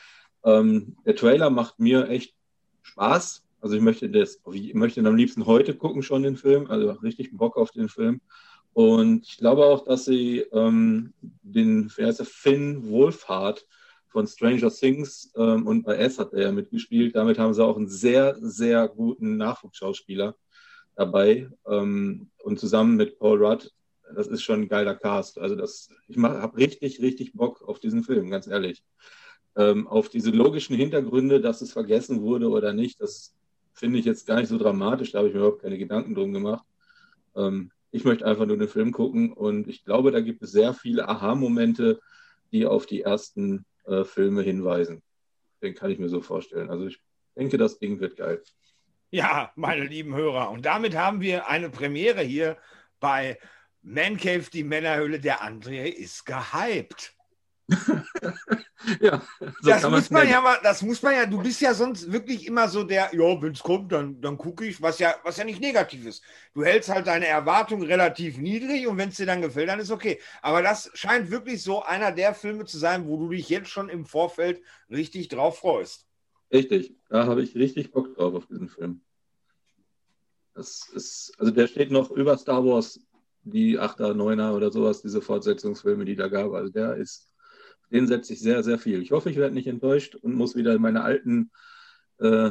Ähm, der Trailer macht mir echt Spaß. Also ich möchte das, ich möchte am liebsten heute gucken schon den Film, also richtig Bock auf den Film. Und ich glaube auch, dass sie ähm, den, wer ist der, Finn Wolfhard von Stranger Things ähm, und bei S hat er ja mitgespielt. Damit haben sie auch einen sehr, sehr guten Nachwuchsschauspieler dabei. Ähm, und zusammen mit Paul Rudd das ist schon ein geiler Cast. Also das, ich habe richtig, richtig Bock auf diesen Film, ganz ehrlich. Ähm, auf diese logischen Hintergründe, dass es vergessen wurde oder nicht, das finde ich jetzt gar nicht so dramatisch. Da habe ich mir überhaupt keine Gedanken drum gemacht. Ähm, ich möchte einfach nur den Film gucken und ich glaube, da gibt es sehr viele Aha-Momente, die auf die ersten äh, Filme hinweisen. Den kann ich mir so vorstellen. Also ich denke, das Ding wird geil. Ja, meine lieben Hörer. Und damit haben wir eine Premiere hier bei man Cave, die Männerhöhle, der André ist gehypt. (laughs) ja, so das muss man ja mal, das muss man ja, du bist ja sonst wirklich immer so der, ja, wenn es kommt, dann, dann gucke ich, was ja, was ja nicht negativ ist. Du hältst halt deine Erwartungen relativ niedrig und wenn es dir dann gefällt, dann ist okay. Aber das scheint wirklich so einer der Filme zu sein, wo du dich jetzt schon im Vorfeld richtig drauf freust. Richtig, da habe ich richtig Bock drauf auf diesen Film. Das ist, also der steht noch über Star Wars die 8er, 9er oder sowas, diese Fortsetzungsfilme, die da gab. Also der ist, den setze ich sehr, sehr viel. Ich hoffe, ich werde nicht enttäuscht und muss wieder in meine alten äh,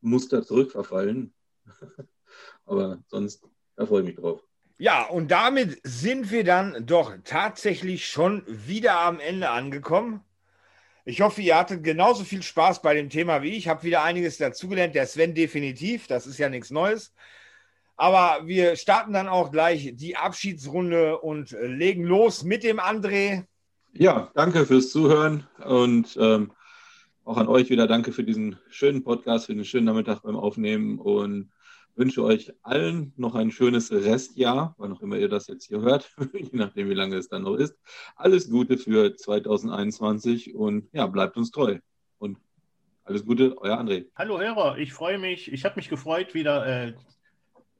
Muster zurückverfallen. (laughs) Aber sonst, da freue ich mich drauf. Ja, und damit sind wir dann doch tatsächlich schon wieder am Ende angekommen. Ich hoffe, ihr hattet genauso viel Spaß bei dem Thema wie ich. Ich habe wieder einiges dazugelernt. Der Sven definitiv. Das ist ja nichts Neues. Aber wir starten dann auch gleich die Abschiedsrunde und legen los mit dem André. Ja, danke fürs Zuhören und ähm, auch an euch wieder danke für diesen schönen Podcast, für den schönen Nachmittag beim Aufnehmen und wünsche euch allen noch ein schönes Restjahr, wann auch immer ihr das jetzt hier hört, (laughs) je nachdem, wie lange es dann noch ist. Alles Gute für 2021 und ja, bleibt uns treu. Und alles Gute, euer André. Hallo Hörer, ich freue mich, ich habe mich gefreut, wieder äh,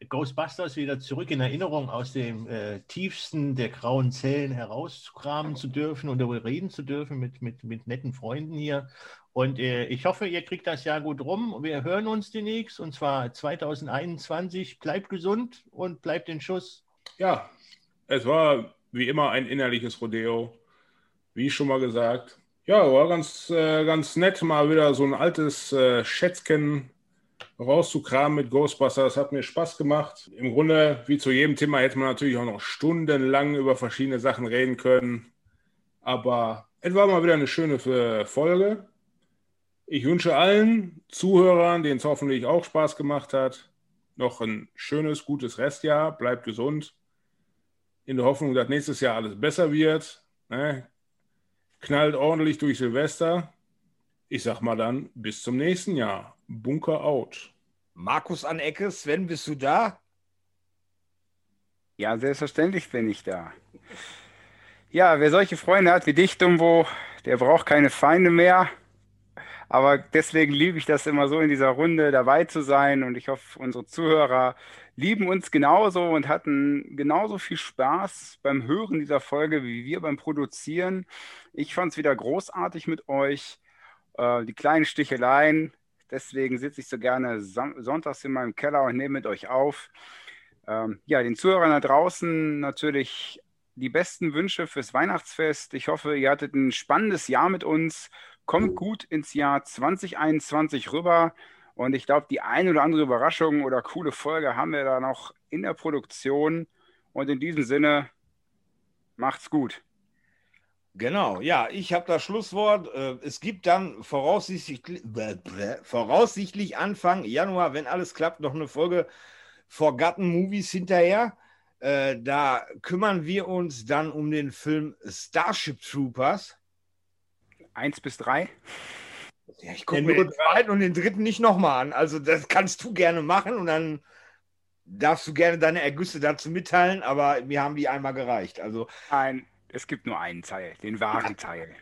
Ghostbusters wieder zurück in Erinnerung aus dem äh, tiefsten der grauen Zellen herauskramen zu dürfen und darüber reden zu dürfen mit, mit, mit netten Freunden hier. Und äh, ich hoffe, ihr kriegt das Jahr gut rum. Wir hören uns demnächst und zwar 2021. Bleibt gesund und bleibt in Schuss. Ja, es war wie immer ein innerliches Rodeo. Wie schon mal gesagt. Ja, war ganz, äh, ganz nett, mal wieder so ein altes äh, Schätzchen rauszukramen mit Ghostbusters. Hat mir Spaß gemacht. Im Grunde, wie zu jedem Thema, hätte man natürlich auch noch stundenlang über verschiedene Sachen reden können. Aber es war mal wieder eine schöne Folge. Ich wünsche allen Zuhörern, denen es hoffentlich auch Spaß gemacht hat, noch ein schönes, gutes Restjahr. Bleibt gesund. In der Hoffnung, dass nächstes Jahr alles besser wird. Ne? Knallt ordentlich durch Silvester. Ich sag mal dann, bis zum nächsten Jahr. Bunker out. Markus an Ecke, Sven, bist du da? Ja, selbstverständlich bin ich da. Ja, wer solche Freunde hat wie dich, Dumbo, der braucht keine Feinde mehr. Aber deswegen liebe ich das immer so, in dieser Runde dabei zu sein. Und ich hoffe, unsere Zuhörer lieben uns genauso und hatten genauso viel Spaß beim Hören dieser Folge wie wir beim Produzieren. Ich fand es wieder großartig mit euch. Äh, die kleinen Sticheleien. Deswegen sitze ich so gerne sonntags in meinem Keller und nehme mit euch auf. Ähm, ja, den Zuhörern da draußen natürlich die besten Wünsche fürs Weihnachtsfest. Ich hoffe, ihr hattet ein spannendes Jahr mit uns kommt gut ins Jahr 2021 rüber. Und ich glaube, die eine oder andere Überraschung oder coole Folge haben wir da noch in der Produktion. Und in diesem Sinne, macht's gut. Genau, ja, ich habe das Schlusswort. Äh, es gibt dann voraussichtlich, voraussichtlich Anfang Januar, wenn alles klappt, noch eine Folge Forgotten Movies hinterher. Äh, da kümmern wir uns dann um den Film Starship Troopers. 1 bis 3? Ja, ich gucke mir den zweiten und den dritten nicht nochmal an. Also das kannst du gerne machen und dann darfst du gerne deine Ergüsse dazu mitteilen, aber mir haben die einmal gereicht. Also Nein, es gibt nur einen Teil, den wahren Teil.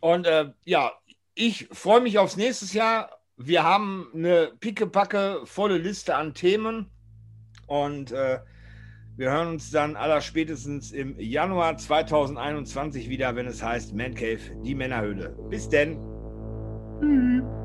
Und äh, ja, ich freue mich aufs nächste Jahr. Wir haben eine pickepacke volle Liste an Themen und äh, wir hören uns dann aller spätestens im Januar 2021 wieder, wenn es heißt Man Cave, die Männerhöhle. Bis denn. Tschüss.